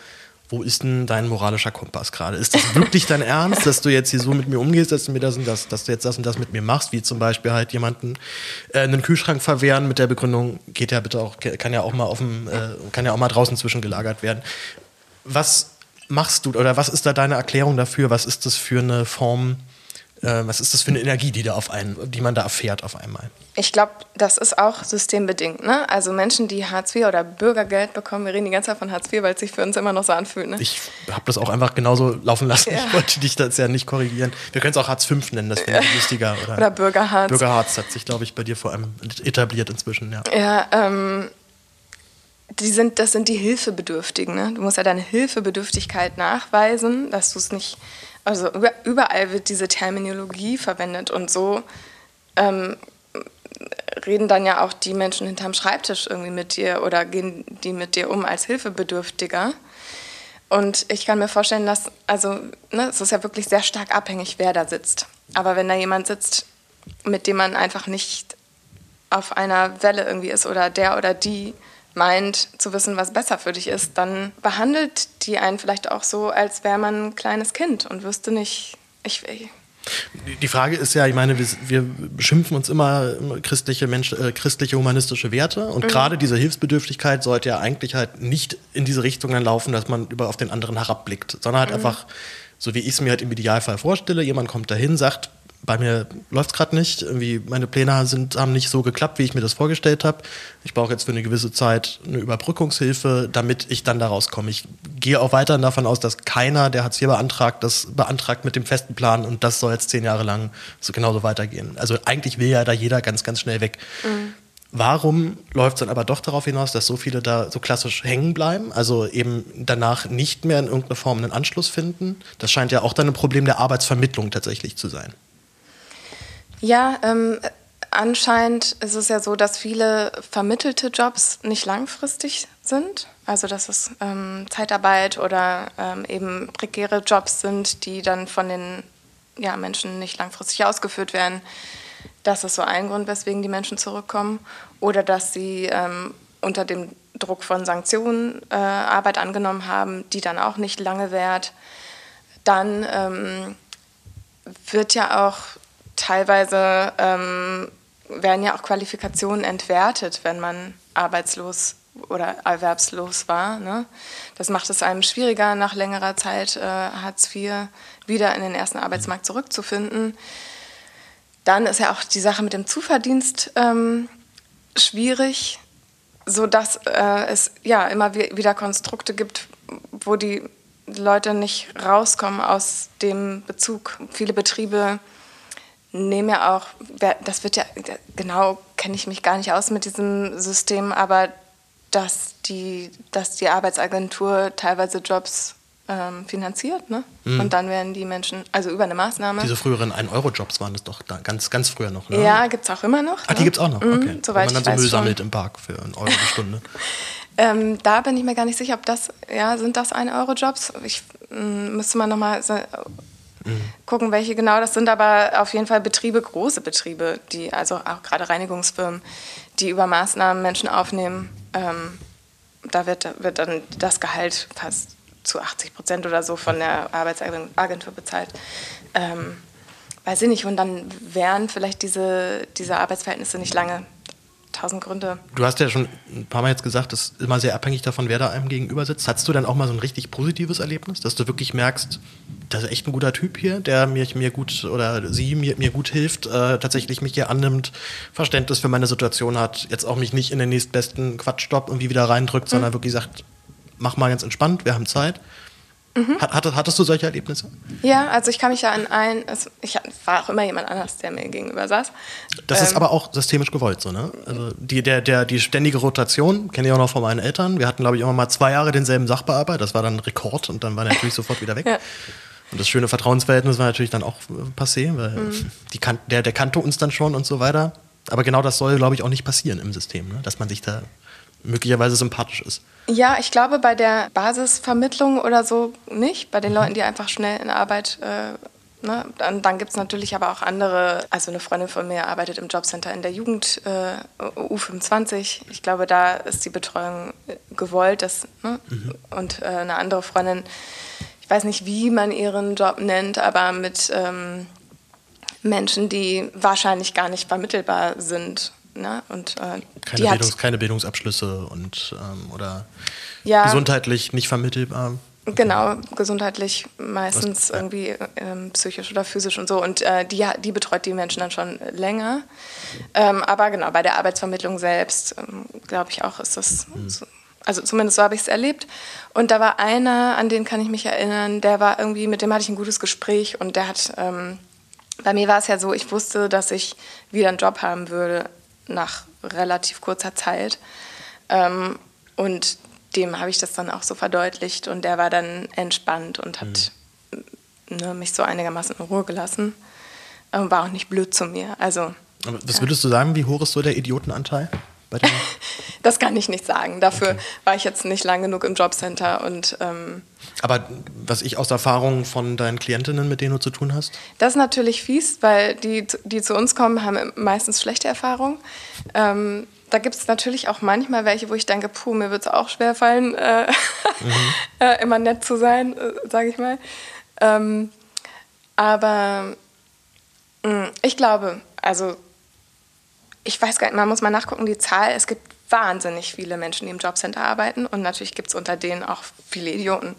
wo ist denn dein moralischer Kompass gerade? Ist das wirklich dein Ernst, dass du jetzt hier so mit mir umgehst, dass du mir das und das, dass du jetzt das und das mit mir machst, wie zum Beispiel halt jemanden äh, einen Kühlschrank verwehren mit der Begründung, geht ja bitte auch, kann ja auch mal auf dem, äh, kann ja auch mal draußen zwischengelagert werden. Was machst du oder was ist da deine Erklärung dafür? Was ist das für eine Form? Äh, was ist das für eine Energie, die, da auf einen, die man da erfährt auf einmal? Ich glaube, das ist auch systembedingt. Ne? Also Menschen, die Hartz IV oder Bürgergeld bekommen, wir reden die ganze Zeit von Hartz IV, weil es sich für uns immer noch so anfühlt. Ne? Ich habe das auch einfach genauso laufen lassen. Ja. Ich wollte dich das ja nicht korrigieren. Wir können es auch Hartz V nennen, das wäre ja. lustiger. Oder, oder Bürgerhartz. Bürgerhartz hat sich, glaube ich, bei dir vor allem etabliert inzwischen. Ja, ja ähm, die sind, das sind die Hilfebedürftigen. Ne? Du musst ja deine Hilfebedürftigkeit nachweisen, dass du es nicht also überall wird diese Terminologie verwendet und so ähm, reden dann ja auch die Menschen hinterm Schreibtisch irgendwie mit dir oder gehen die mit dir um als Hilfebedürftiger. Und ich kann mir vorstellen, dass, also, ne, es ist ja wirklich sehr stark abhängig, wer da sitzt. Aber wenn da jemand sitzt, mit dem man einfach nicht auf einer Welle irgendwie ist oder der oder die meint zu wissen, was besser für dich ist, dann behandelt die einen vielleicht auch so, als wäre man ein kleines Kind und wüsste nicht, ich, will. die Frage ist ja, ich meine, wir, wir beschimpfen uns immer christliche, Mensch, äh, christliche humanistische Werte und mhm. gerade diese Hilfsbedürftigkeit sollte ja eigentlich halt nicht in diese Richtung dann laufen, dass man über auf den anderen herabblickt, sondern halt mhm. einfach, so wie ich es mir halt im Idealfall vorstelle, jemand kommt dahin, sagt, bei mir läuft es gerade nicht. Irgendwie meine Pläne sind, haben nicht so geklappt, wie ich mir das vorgestellt habe. Ich brauche jetzt für eine gewisse Zeit eine Überbrückungshilfe, damit ich dann da rauskomme. Ich gehe auch weiterhin davon aus, dass keiner, der Hartz IV beantragt, das beantragt mit dem festen Plan und das soll jetzt zehn Jahre lang so genauso weitergehen. Also eigentlich will ja da jeder ganz, ganz schnell weg. Mhm. Warum läuft es dann aber doch darauf hinaus, dass so viele da so klassisch hängen bleiben, also eben danach nicht mehr in irgendeiner Form einen Anschluss finden? Das scheint ja auch dann ein Problem der Arbeitsvermittlung tatsächlich zu sein. Ja, ähm, anscheinend ist es ja so, dass viele vermittelte Jobs nicht langfristig sind. Also dass es ähm, Zeitarbeit oder ähm, eben prekäre Jobs sind, die dann von den ja, Menschen nicht langfristig ausgeführt werden. Das ist so ein Grund, weswegen die Menschen zurückkommen. Oder dass sie ähm, unter dem Druck von Sanktionen äh, Arbeit angenommen haben, die dann auch nicht lange währt. Dann ähm, wird ja auch teilweise ähm, werden ja auch Qualifikationen entwertet, wenn man arbeitslos oder erwerbslos war. Ne? Das macht es einem schwieriger, nach längerer Zeit äh, Hartz IV wieder in den ersten Arbeitsmarkt zurückzufinden. Dann ist ja auch die Sache mit dem Zuverdienst ähm, schwierig, sodass äh, es ja immer wieder Konstrukte gibt, wo die Leute nicht rauskommen aus dem Bezug. Viele Betriebe nehme ja auch, das wird ja, genau kenne ich mich gar nicht aus mit diesem System, aber dass die, dass die Arbeitsagentur teilweise Jobs ähm, finanziert, ne? Mhm. Und dann werden die Menschen, also über eine Maßnahme. Diese früheren 1-Euro-Jobs waren es doch da, ganz, ganz früher noch, ne? Ja, gibt es auch immer noch. Ach, ne? die gibt es auch noch, mhm, okay. Mhm, Wenn man dann so Müll sammelt im Park für einen Euro die Stunde. ähm, da bin ich mir gar nicht sicher, ob das, ja, sind das 1-Euro-Jobs? Ich mm, müsste mal nochmal mhm. gucken, welche genau das sind, aber auf jeden Fall Betriebe, große Betriebe, die, also auch gerade Reinigungsfirmen, die über Maßnahmen Menschen aufnehmen. Ähm, da wird, wird dann das Gehalt fast zu 80 Prozent oder so von der Arbeitsagentur bezahlt. Ähm, weiß ich nicht. Und dann wären vielleicht diese, diese Arbeitsverhältnisse nicht lange tausend Gründe. Du hast ja schon ein paar Mal jetzt gesagt, das ist immer sehr abhängig davon, wer da einem gegenüber sitzt. Hattest du dann auch mal so ein richtig positives Erlebnis, dass du wirklich merkst, das ist echt ein guter Typ hier, der mir, mir gut oder sie mir, mir gut hilft, äh, tatsächlich mich hier annimmt, Verständnis für meine Situation hat, jetzt auch mich nicht in den nächstbesten Quatschstopp irgendwie wieder reindrückt, mhm. sondern wirklich sagt, mach mal ganz entspannt, wir haben Zeit. Mhm. Hattest, hattest, du solche Erlebnisse? Ja, also ich kann mich ja an ein, also ich war auch immer jemand anders, der mir gegenüber saß. Das ähm, ist aber auch systemisch gewollt so, ne? Also die, der, der, die ständige Rotation, kenne ich auch noch von meinen Eltern. Wir hatten, glaube ich, immer mal zwei Jahre denselben Sachbearbeiter, das war dann Rekord und dann war er natürlich sofort wieder weg. Ja. Und das schöne Vertrauensverhältnis war natürlich dann auch äh, passé, weil mhm. die kan der, der kannte uns dann schon und so weiter. Aber genau das soll, glaube ich, auch nicht passieren im System, ne? dass man sich da möglicherweise sympathisch ist. Ja, ich glaube bei der Basisvermittlung oder so nicht. Bei den mhm. Leuten, die einfach schnell in Arbeit. Äh, ne? Dann, dann gibt es natürlich aber auch andere. Also eine Freundin von mir arbeitet im Jobcenter in der Jugend äh, U25. Ich glaube, da ist die Betreuung gewollt. Das, ne? mhm. Und äh, eine andere Freundin, ich weiß nicht, wie man ihren Job nennt, aber mit ähm, Menschen, die wahrscheinlich gar nicht vermittelbar sind. Ne? Und, äh, keine, Bildungs-, keine, Bildungsabschlüsse und ähm, oder ja, gesundheitlich nicht vermittelbar. Genau, gesundheitlich meistens Was? irgendwie ähm, psychisch oder physisch und so. Und äh, die, die betreut die Menschen dann schon länger. Ähm, aber genau, bei der Arbeitsvermittlung selbst, ähm, glaube ich auch, ist das, mhm. so, also zumindest so habe ich es erlebt. Und da war einer, an den kann ich mich erinnern, der war irgendwie, mit dem hatte ich ein gutes Gespräch und der hat, ähm, bei mir war es ja so, ich wusste, dass ich wieder einen Job haben würde nach relativ kurzer Zeit. Ähm, und dem habe ich das dann auch so verdeutlicht und der war dann entspannt und hat mhm. ne, mich so einigermaßen in Ruhe gelassen und war auch nicht blöd zu mir. Also, Aber was würdest du sagen, wie hoch ist so der Idiotenanteil? das kann ich nicht sagen. Dafür okay. war ich jetzt nicht lang genug im Jobcenter und ähm, aber was ich aus Erfahrung von deinen Klientinnen, mit denen du zu tun hast? Das ist natürlich fies, weil die, die zu uns kommen, haben meistens schlechte Erfahrungen. Ähm, da gibt es natürlich auch manchmal welche, wo ich denke, puh, mir wird es auch schwerfallen, äh, mhm. äh, immer nett zu sein, äh, sage ich mal. Ähm, aber mh, mm, ich glaube, also ich weiß gar nicht, man muss mal nachgucken, die Zahl, es gibt wahnsinnig viele Menschen, die im Jobcenter arbeiten und natürlich gibt es unter denen auch viele Idioten.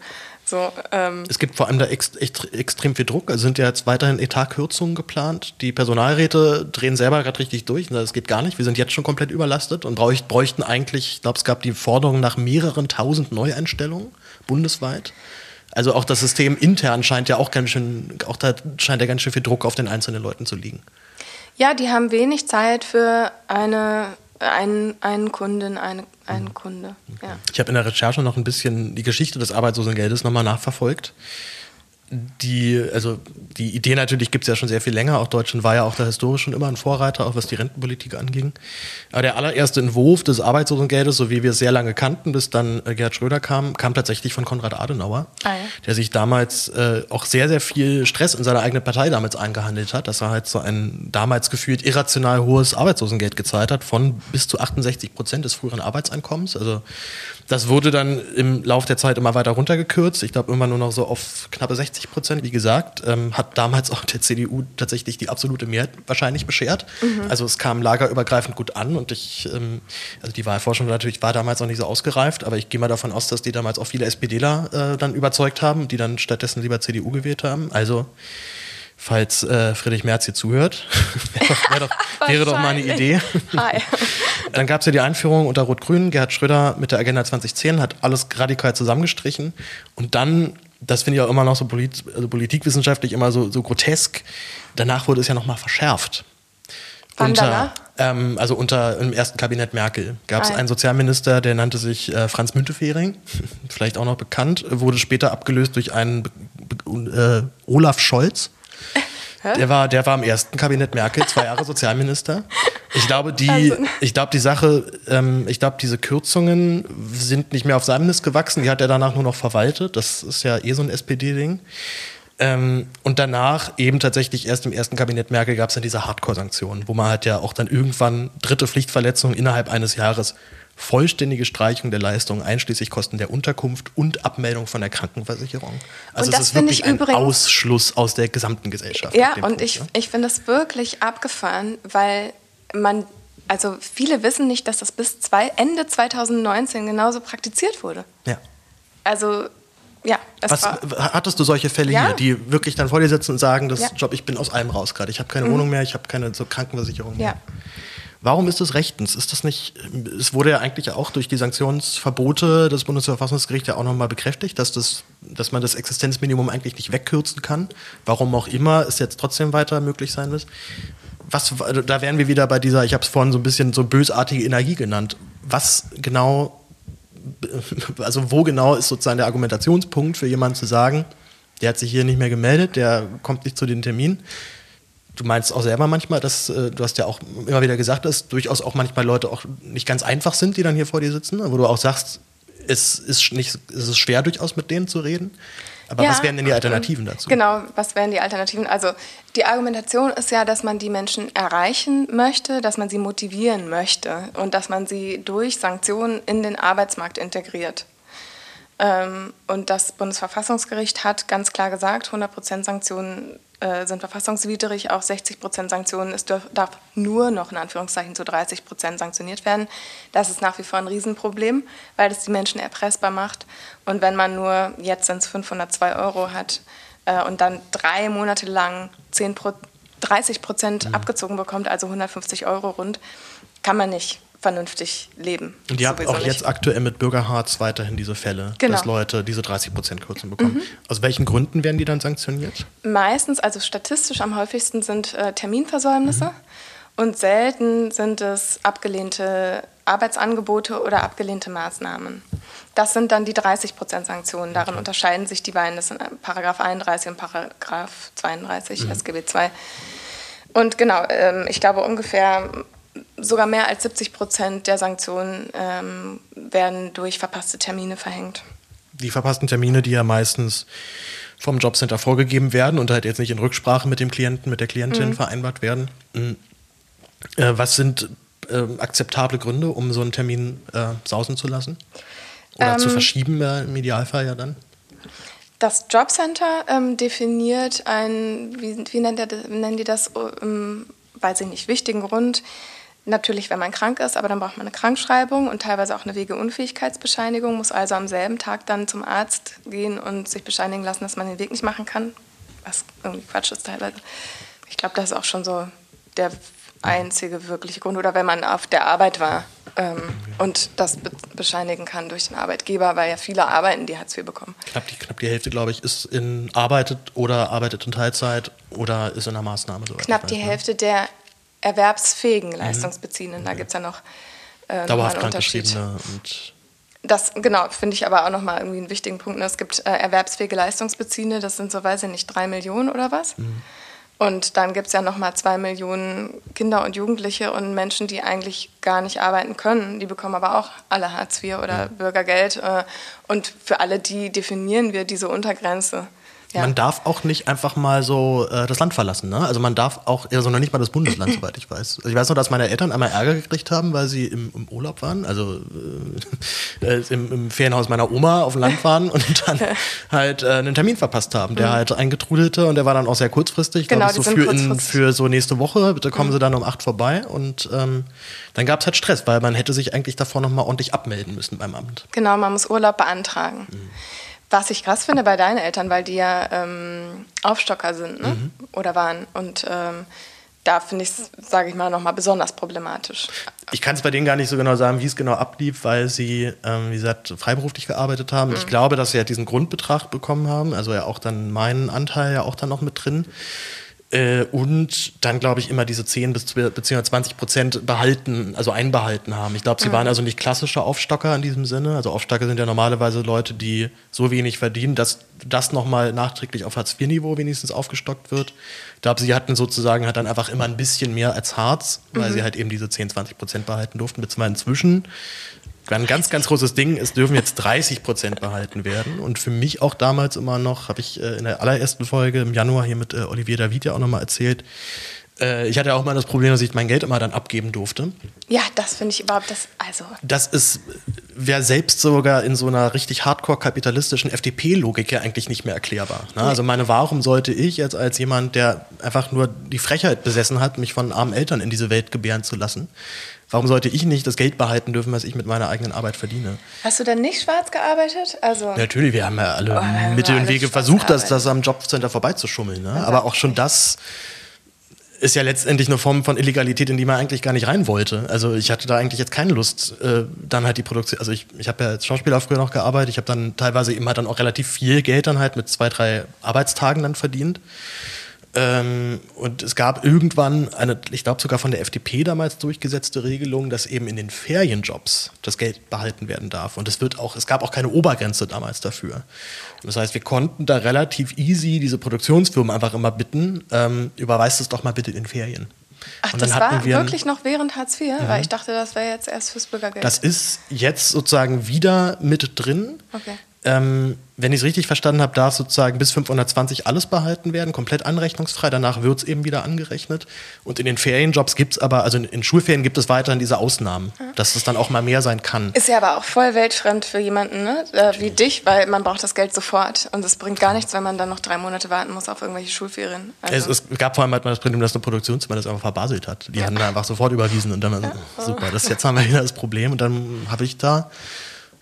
So, ähm es gibt vor allem da ex ext extrem viel Druck. Also sind ja jetzt weiterhin Etatkürzungen geplant. Die Personalräte drehen selber gerade richtig durch. Das geht gar nicht. Wir sind jetzt schon komplett überlastet und bräuchten eigentlich, ich glaube, es gab die Forderung nach mehreren tausend Neueinstellungen bundesweit. Also auch das System intern scheint ja auch ganz schön, auch da scheint ja ganz schön viel Druck auf den einzelnen Leuten zu liegen. Ja, die haben wenig Zeit für eine ein, ein Kundin, eine, ein mhm. Kunde. Ja. Ich habe in der Recherche noch ein bisschen die Geschichte des Arbeitslosengeldes nochmal nachverfolgt die, also die Idee natürlich gibt es ja schon sehr viel länger. Auch Deutschland war ja auch da historisch schon immer ein Vorreiter, auch was die Rentenpolitik anging. Aber der allererste Entwurf des Arbeitslosengeldes, so wie wir es sehr lange kannten, bis dann äh, Gerhard Schröder kam, kam tatsächlich von Konrad Adenauer, ah, ja. der sich damals äh, auch sehr, sehr viel Stress in seiner eigenen Partei damals eingehandelt hat, dass er halt so ein damals gefühlt irrational hohes Arbeitslosengeld gezahlt hat von bis zu 68 Prozent des früheren Arbeitseinkommens. Also das wurde dann im Laufe der Zeit immer weiter runtergekürzt. Ich glaube immer nur noch so auf knappe 60 Prozent. Wie gesagt, ähm, hat damals auch der CDU tatsächlich die absolute Mehrheit wahrscheinlich beschert. Mhm. Also es kam lagerübergreifend gut an und ich, ähm, also die Wahlforschung natürlich war damals noch nicht so ausgereift, aber ich gehe mal davon aus, dass die damals auch viele SPDler äh, dann überzeugt haben, die dann stattdessen lieber CDU gewählt haben. Also falls äh, Friedrich Merz hier zuhört. wäre, doch, wär doch, wäre doch mal eine Idee. Hi. Dann gab es ja die Einführung unter Rot-Grün. Gerhard Schröder mit der Agenda 2010 hat alles radikal zusammengestrichen. Und dann, das finde ich auch immer noch so polit also politikwissenschaftlich immer so, so grotesk, danach wurde es ja nochmal verschärft. Wann unter, ähm, also unter im ersten Kabinett Merkel gab es ah, einen Sozialminister, der nannte sich äh, Franz Müntefering, vielleicht auch noch bekannt, wurde später abgelöst durch einen äh, Olaf Scholz. Der war, der war im ersten Kabinett Merkel, zwei Jahre Sozialminister. Ich glaube, die, also. ich glaube, die Sache, ähm, ich glaube, diese Kürzungen sind nicht mehr auf seinem Mist gewachsen. Die hat er danach nur noch verwaltet. Das ist ja eh so ein SPD-Ding. Ähm, und danach eben tatsächlich erst im ersten Kabinett Merkel gab es dann diese Hardcore-Sanktionen, wo man halt ja auch dann irgendwann dritte Pflichtverletzung innerhalb eines Jahres vollständige Streichung der Leistung einschließlich Kosten der Unterkunft und Abmeldung von der Krankenversicherung. Also es ist wirklich ein Ausschluss aus der gesamten Gesellschaft. Ja, und Punkt, ich, ja? ich finde es wirklich abgefahren, weil man, also viele wissen nicht, dass das bis zwei, Ende 2019 genauso praktiziert wurde. Ja. Also ja, Was, hattest du solche Fälle ja. hier, die wirklich dann vor dir sitzen und sagen, das ja. Job, ich bin aus allem raus gerade, ich habe keine mhm. Wohnung mehr, ich habe keine so Krankenversicherung mehr? Ja. Warum ist das rechtens? Ist das nicht, es wurde ja eigentlich auch durch die Sanktionsverbote des Bundesverfassungsgerichts ja auch nochmal bekräftigt, dass, das, dass man das Existenzminimum eigentlich nicht wegkürzen kann. Warum auch immer es jetzt trotzdem weiter möglich sein wird. Was, da wären wir wieder bei dieser, ich habe es vorhin so ein bisschen so bösartige Energie genannt. Was genau, also wo genau ist sozusagen der Argumentationspunkt für jemanden zu sagen, der hat sich hier nicht mehr gemeldet, der kommt nicht zu den Terminen du meinst auch selber manchmal, dass äh, du hast ja auch immer wieder gesagt, dass durchaus auch manchmal Leute auch nicht ganz einfach sind, die dann hier vor dir sitzen, wo du auch sagst, es ist nicht, es ist schwer durchaus mit denen zu reden. Aber Ja, was wären denn die Alternativen dazu? Genau, was wären die Alternativen? Also die Argumentation ist ja, dass man die Menschen erreichen möchte, dass man sie motivieren möchte und dass man sie durch Sanktionen in den Arbeitsmarkt integriert. Ähm, und das Bundesverfassungsgericht hat ganz klar gesagt, 100% Sanktionen äh, sind verfassungswidrig, auch 60% Sanktionen, es darf nur noch in Anführungszeichen zu 30% sanktioniert werden. Das ist nach wie vor ein Riesenproblem, weil es die Menschen erpressbar macht. Und wenn man nur, jetzt sind es 502 Euro hat äh, und dann drei Monate lang 10 Pro, 30 Prozent abgezogen bekommt, also 150 Euro rund, kann man nicht vernünftig leben. Und ihr habt auch nicht. jetzt aktuell mit Bürgerharz weiterhin diese Fälle, Genau. dass Leute diese 30% Kürzung bekommen. Aus welchen Gründen werden die dann sanktioniert? Meistens, also statistisch am häufigsten sind äh, Terminversäumnisse und selten sind es abgelehnte Arbeitsangebote oder abgelehnte Maßnahmen. Das sind dann die 30% Sanktionen. Darin unterscheiden sich die beiden. Das sind äh, Paragraph 31 und Paragraph 32 SGB II. Und genau, ähm, ich glaube ungefähr sogar mehr als 70 Prozent der Sanktionen ähm, werden durch verpasste Termine verhängt. Die verpassten Termine, die ja meistens vom Jobcenter vorgegeben werden und halt jetzt nicht in Rücksprache mit dem Klienten, mit der Klientin vereinbart werden. Mhm. Äh, was sind äh, akzeptable Gründe, um so einen Termin äh, sausen zu lassen? Oder zu Ähm, verschieben äh, im Idealfall ja dann? Das Jobcenter ähm, definiert einen, wie, wie nennt er, nennen die das, ähm, weiß ich nicht, wichtigen Grund. Natürlich, wenn man krank ist, aber dann braucht man eine Krankschreibung und teilweise auch eine Wegeunfähigkeitsbescheinigung, muss also am selben Tag dann zum Arzt gehen und sich bescheinigen lassen, dass man den Weg nicht machen kann, was irgendwie Quatsch ist teilweise. Ich glaube, das ist auch schon so der einzige wirkliche Grund. Oder wenn man auf der Arbeit war ähm, und das be bescheinigen kann durch den Arbeitgeber, weil ja viele arbeiten, die Hartz IV bekommen. Knapp die, knapp die Hälfte, glaube ich, ist in arbeitet oder arbeitet in Teilzeit oder ist in einer Maßnahme. ich knapp die ne? Hälfte der erwerbsfähigen Leistungsbeziehenden. Da gibt es ja noch äh, Dauerhaft einen Unterschied. und Das, genau, finde ich aber auch nochmal irgendwie einen wichtigen Punkt. ne? Es gibt äh, erwerbsfähige Leistungsbeziehende, das sind so, weiß ich nicht, drei Millionen oder was. Mhm. Und dann gibt es ja nochmal zwei Millionen Kinder und Jugendliche und Menschen, die eigentlich gar nicht arbeiten können. Die bekommen aber auch alle Hartz IV oder Bürgergeld. Äh, und für alle die definieren wir diese Untergrenze. Ja. Man darf auch nicht einfach mal so äh, das Land verlassen. Ne? Also man darf auch, also noch nicht mal das Bundesland, soweit ich weiß. Also ich weiß noch, dass meine Eltern einmal Ärger gekriegt haben, weil sie im, im Urlaub waren, also äh, äh, im, im Ferienhaus meiner Oma auf dem Land waren und dann halt äh, einen Termin verpasst haben, der halt eingetrudelte und der war dann auch sehr kurzfristig, Mhm. Genau, ich, so für, in, für so nächste Woche, bitte kommen Sie dann um acht vorbei und ähm, dann gab es halt Stress, weil man hätte sich eigentlich davor nochmal ordentlich abmelden müssen beim Amt. Genau, man muss Urlaub beantragen. Was ich krass finde bei deinen Eltern, weil die ja ähm, Aufstocker sind ne? oder waren. Und ähm, da finde ich es, sage ich mal, nochmal besonders problematisch. Ich kann es bei denen gar nicht so genau sagen, wie es genau ablief, weil sie, ähm, wie gesagt, freiberuflich gearbeitet haben. Ich glaube, dass sie ja diesen Grundbetrag bekommen haben, also ja auch dann meinen Anteil ja auch dann noch mit drin. Äh, und dann, glaube ich, immer diese 10 bis 12 beziehungsweise 20 Prozent behalten, also einbehalten haben. Ich glaube, sie waren also nicht klassische Aufstocker in diesem Sinne. Also Aufstocker sind ja normalerweise Leute, die so wenig verdienen, dass das nochmal nachträglich auf Hartz-IV-Niveau wenigstens aufgestockt wird. Ich glaube, sie hatten sozusagen halt dann einfach immer ein bisschen mehr als Hartz, weil sie halt eben diese 10, 20 Prozent behalten durften, beziehungsweise inzwischen ein ganz, ganz großes Ding. Es dürfen jetzt 30 Prozent behalten werden. Und für mich auch damals immer noch, habe ich äh, in der allerersten Folge im Januar hier mit äh, Olivier David ja auch nochmal erzählt, äh, ich hatte auch mal das Problem, dass ich mein Geld immer dann abgeben durfte. Ja, das finde ich überhaupt das. Also, Das ist, wäre selbst sogar in so einer richtig hardcore-kapitalistischen FDP-Logik ja eigentlich nicht mehr erklärbar. Ne? Also meine, warum sollte ich jetzt als jemand, der einfach nur die Frechheit besessen hat, mich von armen Eltern in diese Welt gebären zu lassen, warum sollte ich nicht das Geld behalten dürfen, was ich mit meiner eigenen Arbeit verdiene? hast du denn nicht schwarz gearbeitet? Also, Natürlich, wir haben ja alle haben Mittel und Wege versucht, das, das am Jobcenter vorbeizuschummeln. Ne? Aber auch schon das ist ja letztendlich eine Form von Illegalität, in die man eigentlich gar nicht rein wollte. Also ich hatte da eigentlich jetzt keine Lust, äh, dann halt die Produktion, also ich, ich habe ja als Schauspieler früher noch gearbeitet, ich habe dann teilweise eben halt dann auch relativ viel Geld dann halt mit zwei, drei Arbeitstagen dann verdient. Ähm, und es gab irgendwann eine, ich glaube sogar von der FDP damals durchgesetzte Regelung, dass eben in den Ferienjobs das Geld behalten werden darf. Und es wird auch, es gab auch keine Obergrenze damals dafür. Und das heißt, wir konnten da relativ easy diese Produktionsfirmen einfach immer bitten, ähm, überweist es doch mal bitte in den Ferien. ach, das war wir wirklich noch während Hartz IV? Weil ich dachte, das wäre jetzt erst fürs Bürgergeld. Das ist jetzt sozusagen wieder mit drin. Okay. Ähm, wenn ich es richtig verstanden habe, darf sozusagen bis 520 alles behalten werden, komplett anrechnungsfrei. Danach wird es eben wieder angerechnet. Und in den Ferienjobs gibt es aber, also in, in, Schulferien gibt es weiterhin diese Ausnahmen, ja. dass es dann auch mal mehr sein kann. Ist ja aber auch voll weltfremd für jemanden ne? äh, wie dich, weil man braucht das Geld sofort. Und es bringt gar nichts, wenn man dann noch drei Monate warten muss auf irgendwelche Schulferien. Also. Es, es, gab vor allem halt mal das Problem, dass eine Produktionszimmer das einfach verbaselt hat. Die ja. haben da einfach sofort überwiesen und dann, ja. super, das, jetzt haben wir wieder das Problem. Und dann habe ich da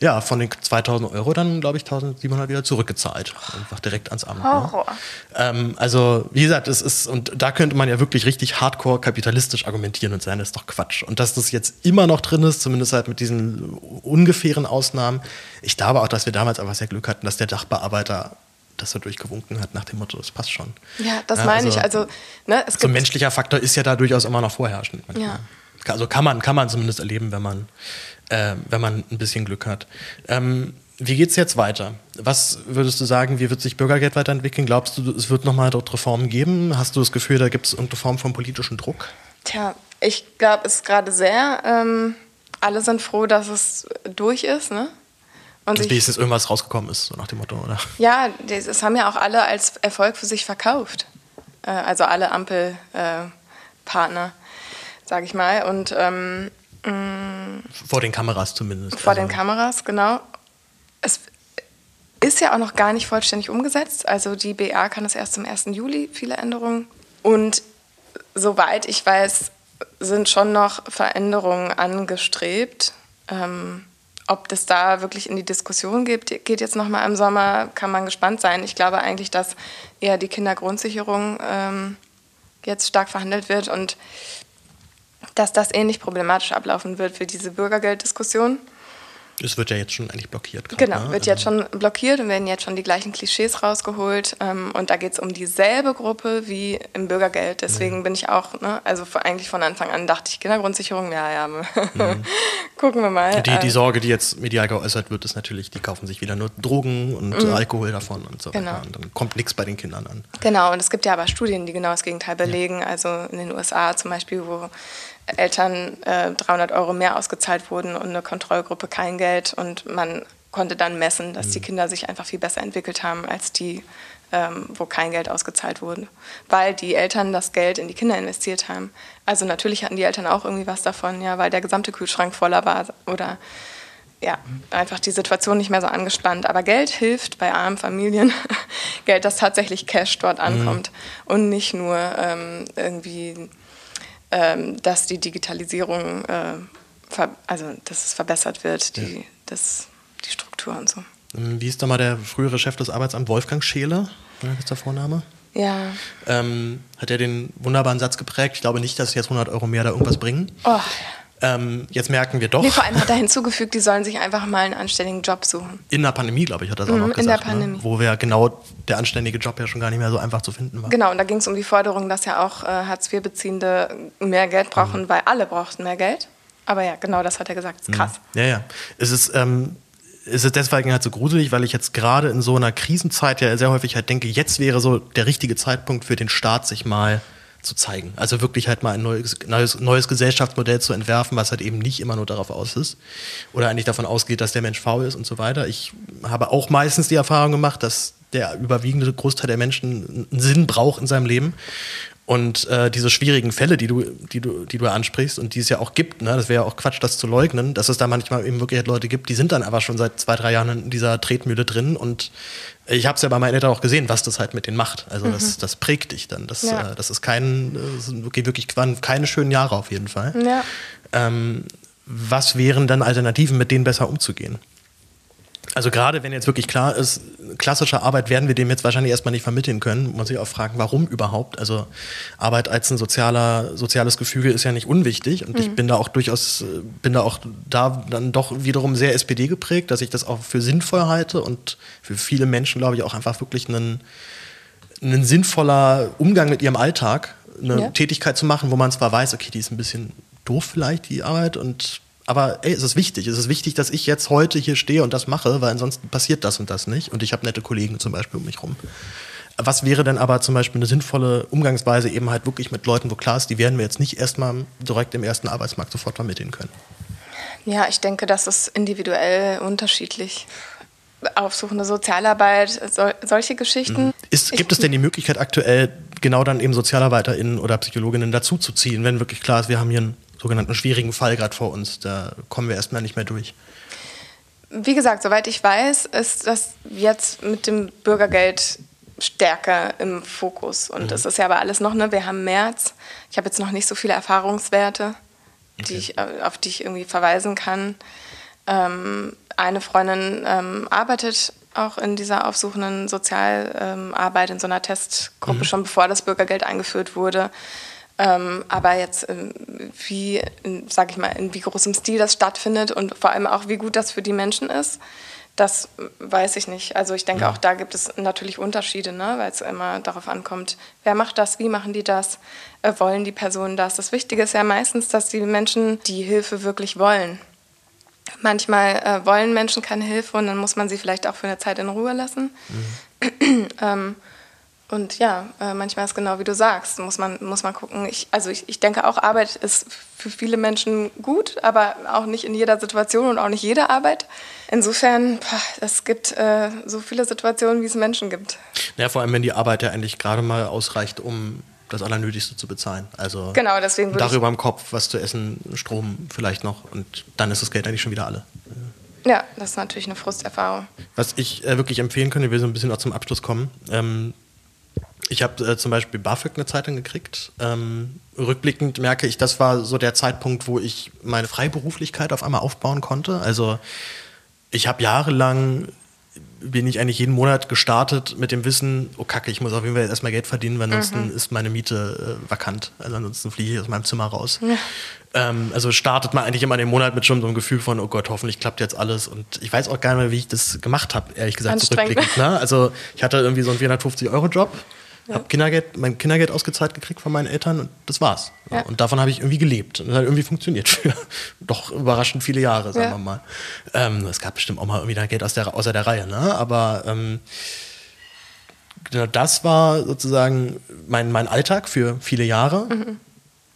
ja, von den 2000 Euro dann, glaube ich, 1700 wieder zurückgezahlt. Einfach direkt ans Amt. Ne? Ähm, also, wie gesagt, es ist, und da könnte man ja wirklich richtig hardcore kapitalistisch argumentieren und sagen, das ist doch Quatsch. Und dass das jetzt immer noch drin ist, zumindest halt mit diesen ungefähren Ausnahmen. Ich glaube auch, dass wir damals einfach sehr Glück hatten, dass der Dachbearbeiter das er durchgewunken hat nach dem Motto, das passt schon. Ja, das ja, meine also, ich. Also, ne, es so ein menschlicher Faktor ist ja da durchaus immer noch vorherrschend. Ja. Also kann man, kann man zumindest erleben, wenn man äh, wenn man ein bisschen Glück hat. Ähm, wie geht es jetzt weiter? Was würdest du sagen, wie wird sich Bürgergeld weiterentwickeln? Glaubst du, es wird nochmal dort Reformen geben? Hast du das Gefühl, da gibt es irgendeine Form von politischen Druck? Tja, ich glaube, es gerade sehr. Ähm, alle sind froh, dass es durch ist. Ne? Und Dass wenigstens irgendwas rausgekommen ist, so nach dem Motto, oder? Ja, das haben ja auch alle als Erfolg für sich verkauft. Äh, also alle Ampelpartner, äh, sage ich mal. Und ähm, vor den Kameras zumindest. Vor also. den Kameras, genau. Es ist ja auch noch gar nicht vollständig umgesetzt. Also die BA kann es erst zum 1. Juli, viele Änderungen. Und soweit ich weiß, sind schon noch Veränderungen angestrebt. Ähm, ob das da wirklich in die Diskussion geht, geht jetzt nochmal im Sommer, kann man gespannt sein. Ich glaube eigentlich, dass eher die Kindergrundsicherung ähm, jetzt stark verhandelt wird und dass das ähnlich problematisch ablaufen wird für diese Bürgergelddiskussion. Es wird ja jetzt schon eigentlich blockiert. Grad, genau, ne? wird jetzt also schon blockiert und werden jetzt schon die gleichen Klischees rausgeholt. Ähm, und da geht es um dieselbe Gruppe wie im Bürgergeld. Deswegen mhm. bin ich auch, ne, also eigentlich von Anfang an dachte ich, Kindergrundsicherung, ja, ja, mhm. gucken wir mal. Die, die, äh, Sorge, die jetzt medial geäußert wird, ist natürlich, die kaufen sich wieder nur Drogen und mhm. Alkohol davon und so genau. weiter. Und dann kommt nichts bei den Kindern an. Genau, und es gibt ja aber Studien, die genau das Gegenteil belegen. Ja. Also in den USA zum Beispiel, wo Eltern äh, 300 Euro mehr ausgezahlt wurden und eine Kontrollgruppe kein Geld. Und man konnte dann messen, dass mhm. die Kinder sich einfach viel besser entwickelt haben als die, ähm, wo kein Geld ausgezahlt wurde. Weil die Eltern das Geld in die Kinder investiert haben. Also natürlich hatten die Eltern auch irgendwie was davon, ja, weil der gesamte Kühlschrank voller war oder ja, einfach die Situation nicht mehr so angespannt. Aber Geld hilft bei armen Familien. Geld, das tatsächlich Cash dort mhm. ankommt mhm. und nicht nur ähm, irgendwie dass die Digitalisierung, äh, also dass es verbessert wird, die, ja. das, die Struktur und so. Ähm, wie ist da mal der frühere Chef des Arbeitsamts, Wolfgang Scheele? Ist der Vorname? Ja. Ähm, hat er den wunderbaren Satz geprägt? Ich glaube nicht, dass jetzt 100 Euro mehr da irgendwas bringen. Oh, ähm, jetzt merken wir doch. Nee, vor allem hat er hinzugefügt, die sollen sich einfach mal einen anständigen Job suchen. In der Pandemie, glaube ich, hat er das auch mhm, noch gesagt. In der ne? Pandemie. Ne? Wo wir genau der anständige Job ja schon gar nicht mehr so einfach zu finden war. Genau, und da ging es um die Forderung, dass ja auch äh, Hartz-IV-Beziehende mehr Geld brauchen, mhm. weil alle brauchten mehr Geld. Aber ja, genau das hat er gesagt. Das ist mhm. krass. Ja, ja. Es ist. Ähm, es ist deswegen halt so gruselig, weil ich jetzt gerade in so einer Krisenzeit ja sehr häufig halt denke, jetzt wäre so der richtige Zeitpunkt für den Staat, sich mal zu zeigen. Also wirklich halt mal ein neues, neues, neues Gesellschaftsmodell zu entwerfen, was halt eben nicht immer nur darauf aus ist oder eigentlich davon ausgeht, dass der Mensch faul ist und so weiter. Ich habe auch meistens die Erfahrung gemacht, dass der überwiegende Großteil der Menschen einen Sinn braucht in seinem Leben und äh, diese schwierigen Fälle, die du, die, du, die du ansprichst und die es ja auch gibt, ne, das wäre ja auch Quatsch, das zu leugnen, dass es da manchmal eben wirklich halt Leute gibt, die sind dann aber schon seit zwei, drei Jahren in dieser Tretmühle drin. Und ich habe es ja bei meinen Eltern auch gesehen, was das halt mit denen macht. Also mhm. das, das prägt dich dann. Das, ja. äh, das ist kein, das sind wirklich, wirklich keine schönen Jahre auf jeden Fall. Ja. Ähm, was wären dann Alternativen, mit denen besser umzugehen? Also gerade wenn jetzt wirklich klar ist, klassische Arbeit werden wir dem jetzt wahrscheinlich erstmal nicht vermitteln können, muss ich auch fragen, warum überhaupt? Also Arbeit als ein sozialer, soziales Gefüge ist ja nicht unwichtig und mhm. ich bin da auch durchaus, bin da auch da dann doch wiederum sehr SPD geprägt, dass ich das auch für sinnvoll halte und für viele Menschen, glaube ich, auch einfach wirklich ein, ein sinnvoller Umgang mit ihrem Alltag, eine ja. Tätigkeit zu machen, wo man zwar weiß, okay, die ist ein bisschen doof vielleicht, die Arbeit und aber ey, es ist wichtig. Es ist wichtig, dass ich jetzt heute hier stehe und das mache, weil ansonsten passiert das und das nicht. Und ich habe nette Kollegen zum Beispiel um mich rum. Was wäre denn aber zum Beispiel eine sinnvolle Umgangsweise eben halt wirklich mit Leuten, wo klar ist, die werden wir jetzt nicht erstmal direkt im ersten Arbeitsmarkt sofort vermitteln können? Ja, ich denke, das ist individuell unterschiedlich. aufsuchende Sozialarbeit, sol solche Geschichten. Mhm. Ist, gibt ich, es denn die Möglichkeit aktuell, genau dann eben SozialarbeiterInnen oder Psychologinnen dazuzuziehen, wenn wirklich klar ist, wir haben hier einen sogenannten schwierigen Fall gerade vor uns, da kommen wir erstmal nicht mehr durch? Wie gesagt, soweit ich weiß, ist das jetzt mit dem Bürgergeld stärker im Fokus. Und mhm. das ist ja aber alles noch, ne? Wir haben März. Ich habe jetzt noch nicht so viele Erfahrungswerte, okay. die ich, auf die ich irgendwie verweisen kann. Ähm, eine Freundin ähm, arbeitet auch in dieser aufsuchenden Sozialarbeit in so einer Testgruppe mhm. schon bevor das Bürgergeld eingeführt wurde. Ähm, aber jetzt, ähm, wie, sag ich mal, in wie großem Stil das stattfindet und vor allem auch, wie gut das für die Menschen ist, das weiß ich nicht. Also ich denke, ja. auch da gibt es natürlich Unterschiede, ne? weil es immer darauf ankommt, wer macht das, wie machen die das, äh, wollen die Personen das. Das Wichtige ist ja meistens, dass die Menschen die Hilfe wirklich wollen. Manchmal äh, wollen Menschen keine Hilfe und dann muss man sie vielleicht auch für eine Zeit in Ruhe lassen. Mhm. ähm, und ja, äh, manchmal ist genau wie du sagst, muss man, muss man gucken. Ich, also ich, ich denke auch, Arbeit ist für viele Menschen gut, aber auch nicht in jeder Situation und auch nicht jede Arbeit. Insofern, boah, es gibt äh, so viele Situationen, wie es Menschen gibt. Ja, vor allem, wenn die Arbeit ja eigentlich gerade mal ausreicht, um das Allernötigste zu bezahlen. Also genau, deswegen darüber im Kopf, was zu essen, Strom vielleicht noch und dann ist das Geld eigentlich schon wieder alle. Ja, das ist natürlich eine Frusterfahrung. Was ich äh, wirklich empfehlen könnte, wir so ein bisschen auch zum Abschluss kommen. Ähm, ich habe äh, zum Beispiel BAföG eine Zeit lang gekriegt. Ähm, rückblickend merke ich, das war so der Zeitpunkt, wo ich meine Freiberuflichkeit auf einmal aufbauen konnte. Also ich habe jahrelang bin ich eigentlich jeden Monat gestartet mit dem Wissen, oh Kacke, ich muss auf jeden Fall erstmal Geld verdienen, weil ansonsten mhm. ist meine Miete äh, vakant. Also ansonsten fliege ich aus meinem Zimmer raus. Ja. Ähm, also startet man eigentlich immer den Monat mit schon so einem Gefühl von, oh Gott, hoffentlich klappt jetzt alles. Und ich weiß auch gar nicht mehr, wie ich das gemacht habe, ehrlich gesagt, zurückblickend. Ne? Also ich hatte irgendwie so einen 450-Euro-Job ja. Habe Kindergeld, mein Kindergeld ausgezahlt gekriegt von meinen Eltern und das war's. Ja. Und davon habe ich irgendwie gelebt. Und das hat irgendwie funktioniert für doch überraschend viele Jahre, sagen ja. wir mal. Ähm, es gab bestimmt auch mal irgendwie Geld aus der, außer der Reihe, ne? Aber ähm, genau das war sozusagen mein, mein Alltag für viele Jahre. Mhm.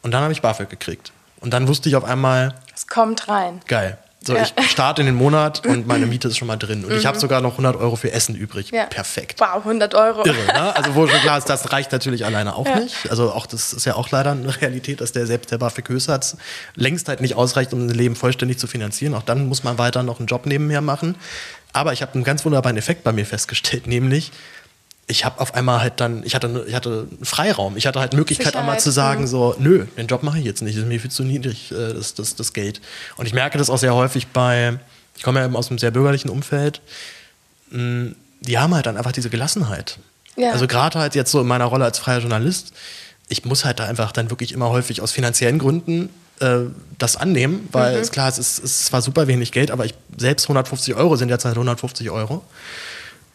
Und dann habe ich BAföG gekriegt. Und dann wusste ich auf einmal. Es kommt rein. Geil. So, ja. ich starte in den Monat und meine Miete ist schon mal drin. Und mhm. ich habe sogar noch 100 Euro für Essen übrig. Ja. Perfekt. Wow, 100 Euro. Irre, ne? Also wo schon klar ist, das reicht natürlich alleine auch ja. nicht. Also auch das ist ja auch leider eine Realität, dass der selbst der BAföG-Höchstsatz längst halt nicht ausreicht, um ein Leben vollständig zu finanzieren. Auch dann muss man weiter noch einen Job nebenher machen. Aber ich habe einen ganz wunderbaren Effekt bei mir festgestellt, nämlich ich habe auf einmal halt dann, ich hatte, ich hatte Freiraum, ich hatte halt Möglichkeit Sicherheit, einmal zu sagen, ja. so, nö, den Job mache ich jetzt nicht, das ist mir viel zu niedrig, äh, das, das, das Geld. Und ich merke das auch sehr häufig bei, ich komme ja eben aus einem sehr bürgerlichen Umfeld, mm, die haben halt dann einfach diese Gelassenheit. Ja. Also gerade halt jetzt so in meiner Rolle als freier Journalist, ich muss halt da einfach dann wirklich immer häufig aus finanziellen Gründen äh, das annehmen, weil mhm. ist klar, es ist, es ist zwar super wenig Geld, aber ich, selbst 150 Euro sind derzeit 150 Euro.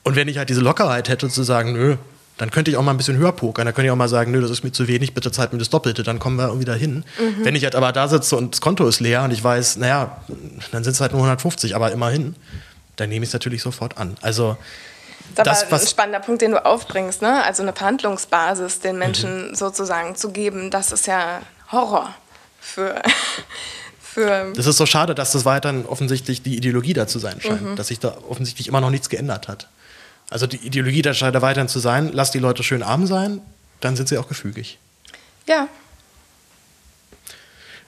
Und wenn ich halt diese Lockerheit hätte zu sagen, nö, dann könnte ich auch mal ein bisschen höher pokern. Dann könnte ich auch mal sagen, nö, das ist mir zu wenig, bitte zahlt mir das Doppelte, dann kommen wir irgendwie dahin. Mhm. Wenn ich halt aber da sitze und das Konto ist leer und ich weiß, naja, dann sind es halt nur 150, aber immerhin, dann nehme ich es natürlich sofort an. Also das, das ist aber ein spannender Punkt, den du aufbringst, ne? Also eine Verhandlungsbasis den Menschen mhm. sozusagen zu geben, das ist ja Horror für. für das ist so schade, dass das weiterhin offensichtlich die Ideologie dazu sein scheint, mhm. dass sich da offensichtlich immer noch nichts geändert hat. Also die Ideologie der scheint weiterhin zu sein, lass die Leute schön arm sein, dann sind sie auch gefügig. Ja.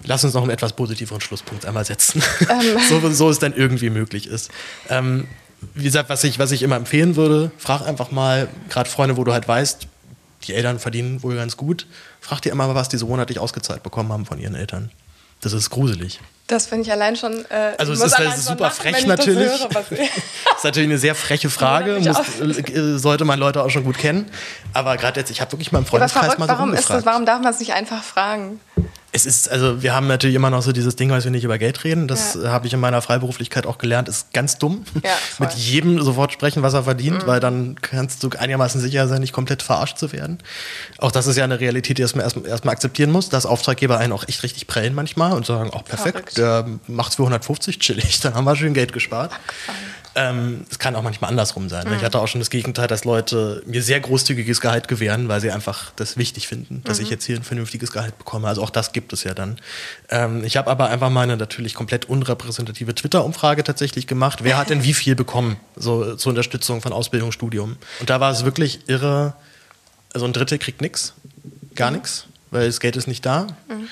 Lass uns noch einen etwas positiveren Schlusspunkt einmal setzen, ähm. so, so es dann irgendwie möglich ist. Ähm, wie gesagt, was ich, was ich immer empfehlen würde, frag einfach mal, gerade Freunde, wo du halt weißt, die Eltern verdienen wohl ganz gut, frag dir immer mal, was die so monatlich ausgezahlt bekommen haben von ihren Eltern. Das ist gruselig. Das finde ich allein schon. Äh, also, es ist halt super lachen, frech natürlich. Das, höre, das ist natürlich eine sehr freche Frage. Muss, äh, sollte man Leute auch schon gut kennen. Aber gerade jetzt, ich habe wirklich im Freundeskreis mal so warum ist das, Warum darf man es nicht einfach fragen? Es ist, also wir haben natürlich immer noch so dieses Ding, als wir nicht über Geld reden. Das ja. habe ich in meiner Freiberuflichkeit auch gelernt, ist ganz dumm. Ja, Mit jedem sofort sprechen, was er verdient, mhm. weil dann kannst du einigermaßen sicher sein, nicht komplett verarscht zu werden. Auch das ist ja eine Realität, die man erstmal erst akzeptieren muss, dass Auftraggeber einen auch echt richtig prellen manchmal und sagen, auch oh, perfekt, Verrückt. der macht's für 150 chillig, dann haben wir schön Geld gespart. Ähm, es kann auch manchmal andersrum sein. Mhm. Ich hatte auch schon das Gegenteil, dass Leute mir sehr großzügiges Gehalt gewähren, weil sie einfach das wichtig finden, dass mhm. ich jetzt hier ein vernünftiges Gehalt bekomme. Also auch das gibt es ja dann. Ähm, ich habe aber einfach meine natürlich komplett unrepräsentative Twitter-Umfrage tatsächlich gemacht. Wer hat denn wie viel bekommen, so zur Unterstützung von Ausbildung, Studium? Und da war es wirklich irre. Also ein Drittel kriegt nichts, gar mhm. nichts, weil das Geld ist nicht da. Mhm.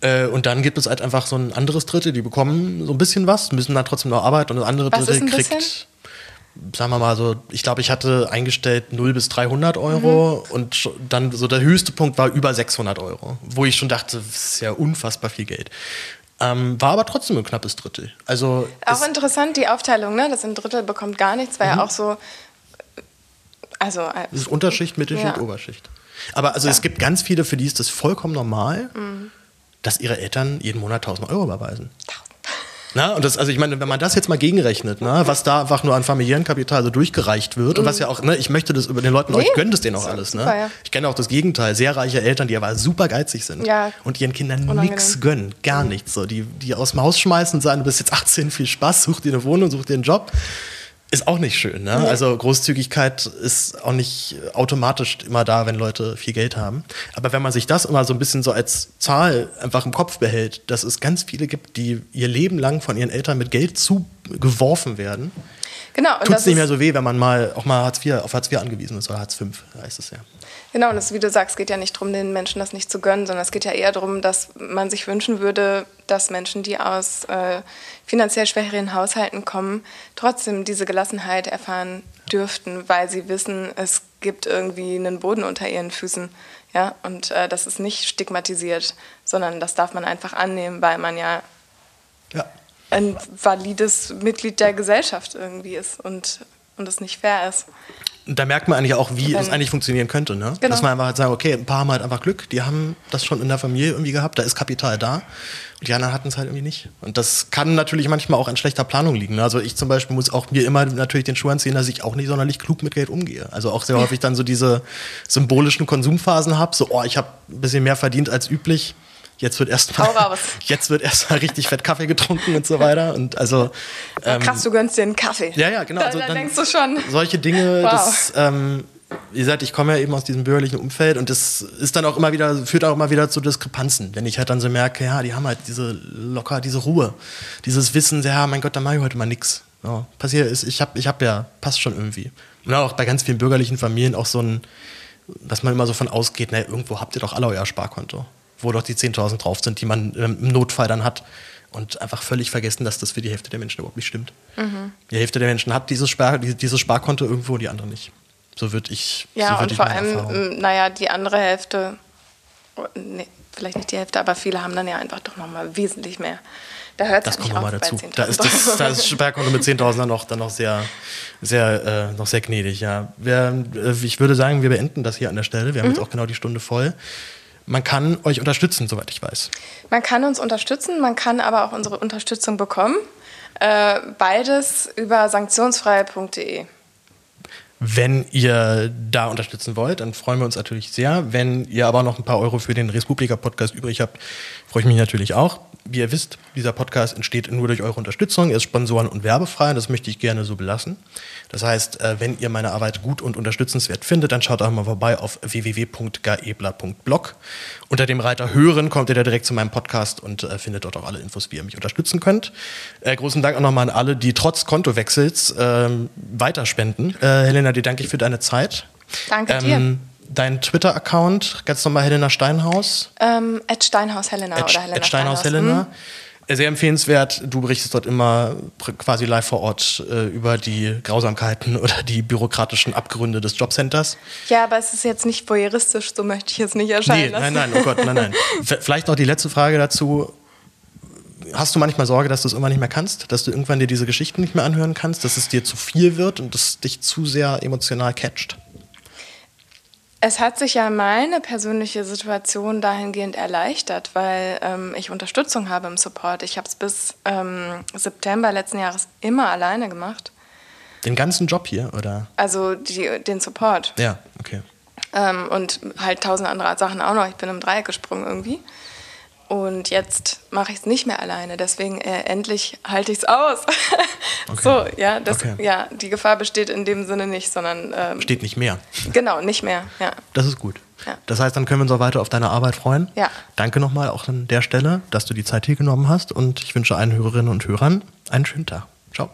Äh, und dann gibt es halt einfach so ein anderes Drittel, die bekommen so ein bisschen was, müssen dann trotzdem noch arbeiten und das andere was Drittel kriegt, bisschen? sagen wir mal so, ich glaube, ich hatte eingestellt 0 bis 300 Euro mhm. und dann so der höchste Punkt war über 600 Euro, wo ich schon dachte, das ist ja unfassbar viel Geld. Ähm, war aber trotzdem ein knappes Drittel. Also auch interessant die Aufteilung, ne? dass ein Drittel bekommt gar nichts, war mhm. ja auch so. Also, äh, das ist Unterschicht, Mittelschicht, ja. Oberschicht. Aber also ja. es gibt ganz viele, für die ist das vollkommen normal. Mhm dass ihre Eltern jeden Monat 1000 Euro überweisen. Na, und das, also ich meine, wenn man das jetzt mal gegenrechnet, ne, was da einfach nur an familiären Kapital so durchgereicht wird und was ja auch, ne, ich möchte das über den Leuten, nee, euch gönnt es denen auch alles, ne? Super, ja. Ich kenne auch das Gegenteil, sehr reiche Eltern, die aber super geizig sind ja. und ihren Kindern nichts gönnen, gar mhm. nichts, so, die, die aus dem Haus schmeißen und sagen, du bist jetzt 18, viel Spaß, such dir eine Wohnung, such dir einen Job ist auch nicht schön. Ne? Also Großzügigkeit ist auch nicht automatisch immer da, wenn Leute viel Geld haben. Aber wenn man sich das immer so ein bisschen so als Zahl einfach im Kopf behält, dass es ganz viele gibt, die ihr Leben lang von ihren Eltern mit Geld zugeworfen werden, genau, tut es nicht mehr so weh, wenn man mal auch mal Hartz IV, auf Hartz IV angewiesen ist oder Hartz V, heißt es ja. Genau, und das, wie du sagst, geht ja nicht darum, den Menschen das nicht zu gönnen, sondern es geht ja eher darum, dass man sich wünschen würde, dass Menschen, die aus äh, finanziell schwächeren Haushalten kommen, trotzdem diese Gelassenheit erfahren dürften, weil sie wissen, es gibt irgendwie einen Boden unter ihren Füßen. Ja? Und äh, das ist nicht stigmatisiert, sondern das darf man einfach annehmen, weil man ja, ja. ein valides Mitglied der Gesellschaft irgendwie ist und, und es nicht fair ist da merkt man eigentlich auch, wie es eigentlich funktionieren könnte. Ne? Genau. Dass man einfach halt sagt, okay, ein paar haben halt einfach Glück, die haben das schon in der Familie irgendwie gehabt, da ist Kapital da. Und die anderen hatten es halt irgendwie nicht. Und das kann natürlich manchmal auch an schlechter Planung liegen. Ne? Also ich zum Beispiel muss auch mir immer natürlich den Schuh anziehen, dass ich auch nicht sonderlich klug mit Geld umgehe. Also auch sehr häufig dann so diese symbolischen Konsumphasen habe, so, oh, ich habe ein bisschen mehr verdient als üblich jetzt wird erstmal jetzt wird erstmal richtig fett Kaffee getrunken und so weiter und also ähm, krass du gönnst dir einen Kaffee ja ja genau da, also da denkst du schon solche Dinge wow. das ähm, wie gesagt, ich komme ja eben aus diesem bürgerlichen Umfeld und das ist dann auch immer wieder, führt auch immer wieder zu Diskrepanzen, wenn ich halt dann so merke, ja, die haben halt diese locker, diese Ruhe, dieses Wissen, ja, mein Gott, da mache ich heute mal nichts. Ja, passiert ist, ich habe ich hab ja, passt schon irgendwie. Und auch bei ganz vielen bürgerlichen Familien auch so ein, dass man immer so von ausgeht, naja, irgendwo habt ihr doch alle euer Sparkonto wo doch die 10.000 drauf sind, die man ähm, im Notfall dann hat. Und einfach völlig vergessen, dass das für die Hälfte der Menschen überhaupt nicht stimmt. Mhm. Die Hälfte der Menschen hat dieses, Spar dieses Sparkonto irgendwo, die andere nicht. So würde ich. Ja, so würd und vor allem, Erfahrung. naja, die andere Hälfte, oh, nee, vielleicht nicht die Hälfte, aber viele haben dann ja einfach doch nochmal wesentlich mehr. Da hört das kommt nochmal dazu. Da ist das, da ist Sperrkonto mit 10.000 dann noch, dann noch sehr, sehr, äh, noch sehr gnädig. Ja. Wir, äh, ich würde sagen, wir beenden das hier an der Stelle. Wir haben mhm. jetzt auch genau die Stunde voll. Man kann euch unterstützen, soweit ich weiß. Man kann uns unterstützen, man kann aber auch unsere Unterstützung bekommen. Äh, beides über sanktionsfrei.de. Wenn ihr da unterstützen wollt, dann freuen wir uns natürlich sehr. Wenn ihr aber noch ein paar Euro für den Respublika-Podcast übrig habt, freue ich mich natürlich auch. Wie ihr wisst, dieser Podcast entsteht nur durch eure Unterstützung. Er ist sponsoren- und werbefrei. Das möchte ich gerne so belassen. Das heißt, äh, wenn ihr meine Arbeit gut und unterstützenswert findet, dann schaut auch mal vorbei auf www.gaebler.blog. Unter dem Reiter Hören kommt ihr da direkt zu meinem Podcast und äh, findet dort auch alle Infos, wie ihr mich unterstützen könnt. Äh, großen Dank auch nochmal an alle, die trotz Kontowechsels ähm, weiterspenden. Äh, Helena, dir danke ich für deine Zeit. Danke ähm, dir. Dein Twitter-Account, ganz normal Helena Steinhaus? Ähm, Steinhaus Helena at, oder Helena Steinhaus. Steinhaus Helena. Hm sehr empfehlenswert. Du berichtest dort immer quasi live vor Ort äh, über die Grausamkeiten oder die bürokratischen Abgründe des Jobcenters. Ja, aber es ist jetzt nicht voyeuristisch, so möchte ich jetzt nicht erscheinen nee, lassen. Nein, nein, oh Gott, nein, nein. Vielleicht noch die letzte Frage dazu. Hast du manchmal Sorge, dass du es irgendwann nicht mehr kannst? Dass du irgendwann dir diese Geschichten nicht mehr anhören kannst? Dass es dir zu viel wird und es dich zu sehr emotional catcht? Es hat sich ja meine persönliche Situation dahingehend erleichtert, weil ähm, ich Unterstützung habe im Support. Ich habe es bis ähm, September letzten Jahres immer alleine gemacht. Den ganzen Job hier, oder? Also die, den Support. Ja, okay. Ähm, und halt tausend andere Sachen auch noch. Ich bin im Dreieck gesprungen irgendwie. Und jetzt mache ich es nicht mehr alleine, deswegen äh, endlich halte ich es aus. Okay. So, ja, das, okay. ja, die Gefahr besteht in dem Sinne nicht, sondern. Ähm, Steht nicht mehr. Genau, nicht mehr, ja. Das ist gut. Ja. Das heißt, dann können wir uns auch weiter auf deine Arbeit freuen. Ja. Danke nochmal auch an der Stelle, dass du die Zeit hier genommen hast und ich wünsche allen Hörerinnen und Hörern einen schönen Tag. Ciao.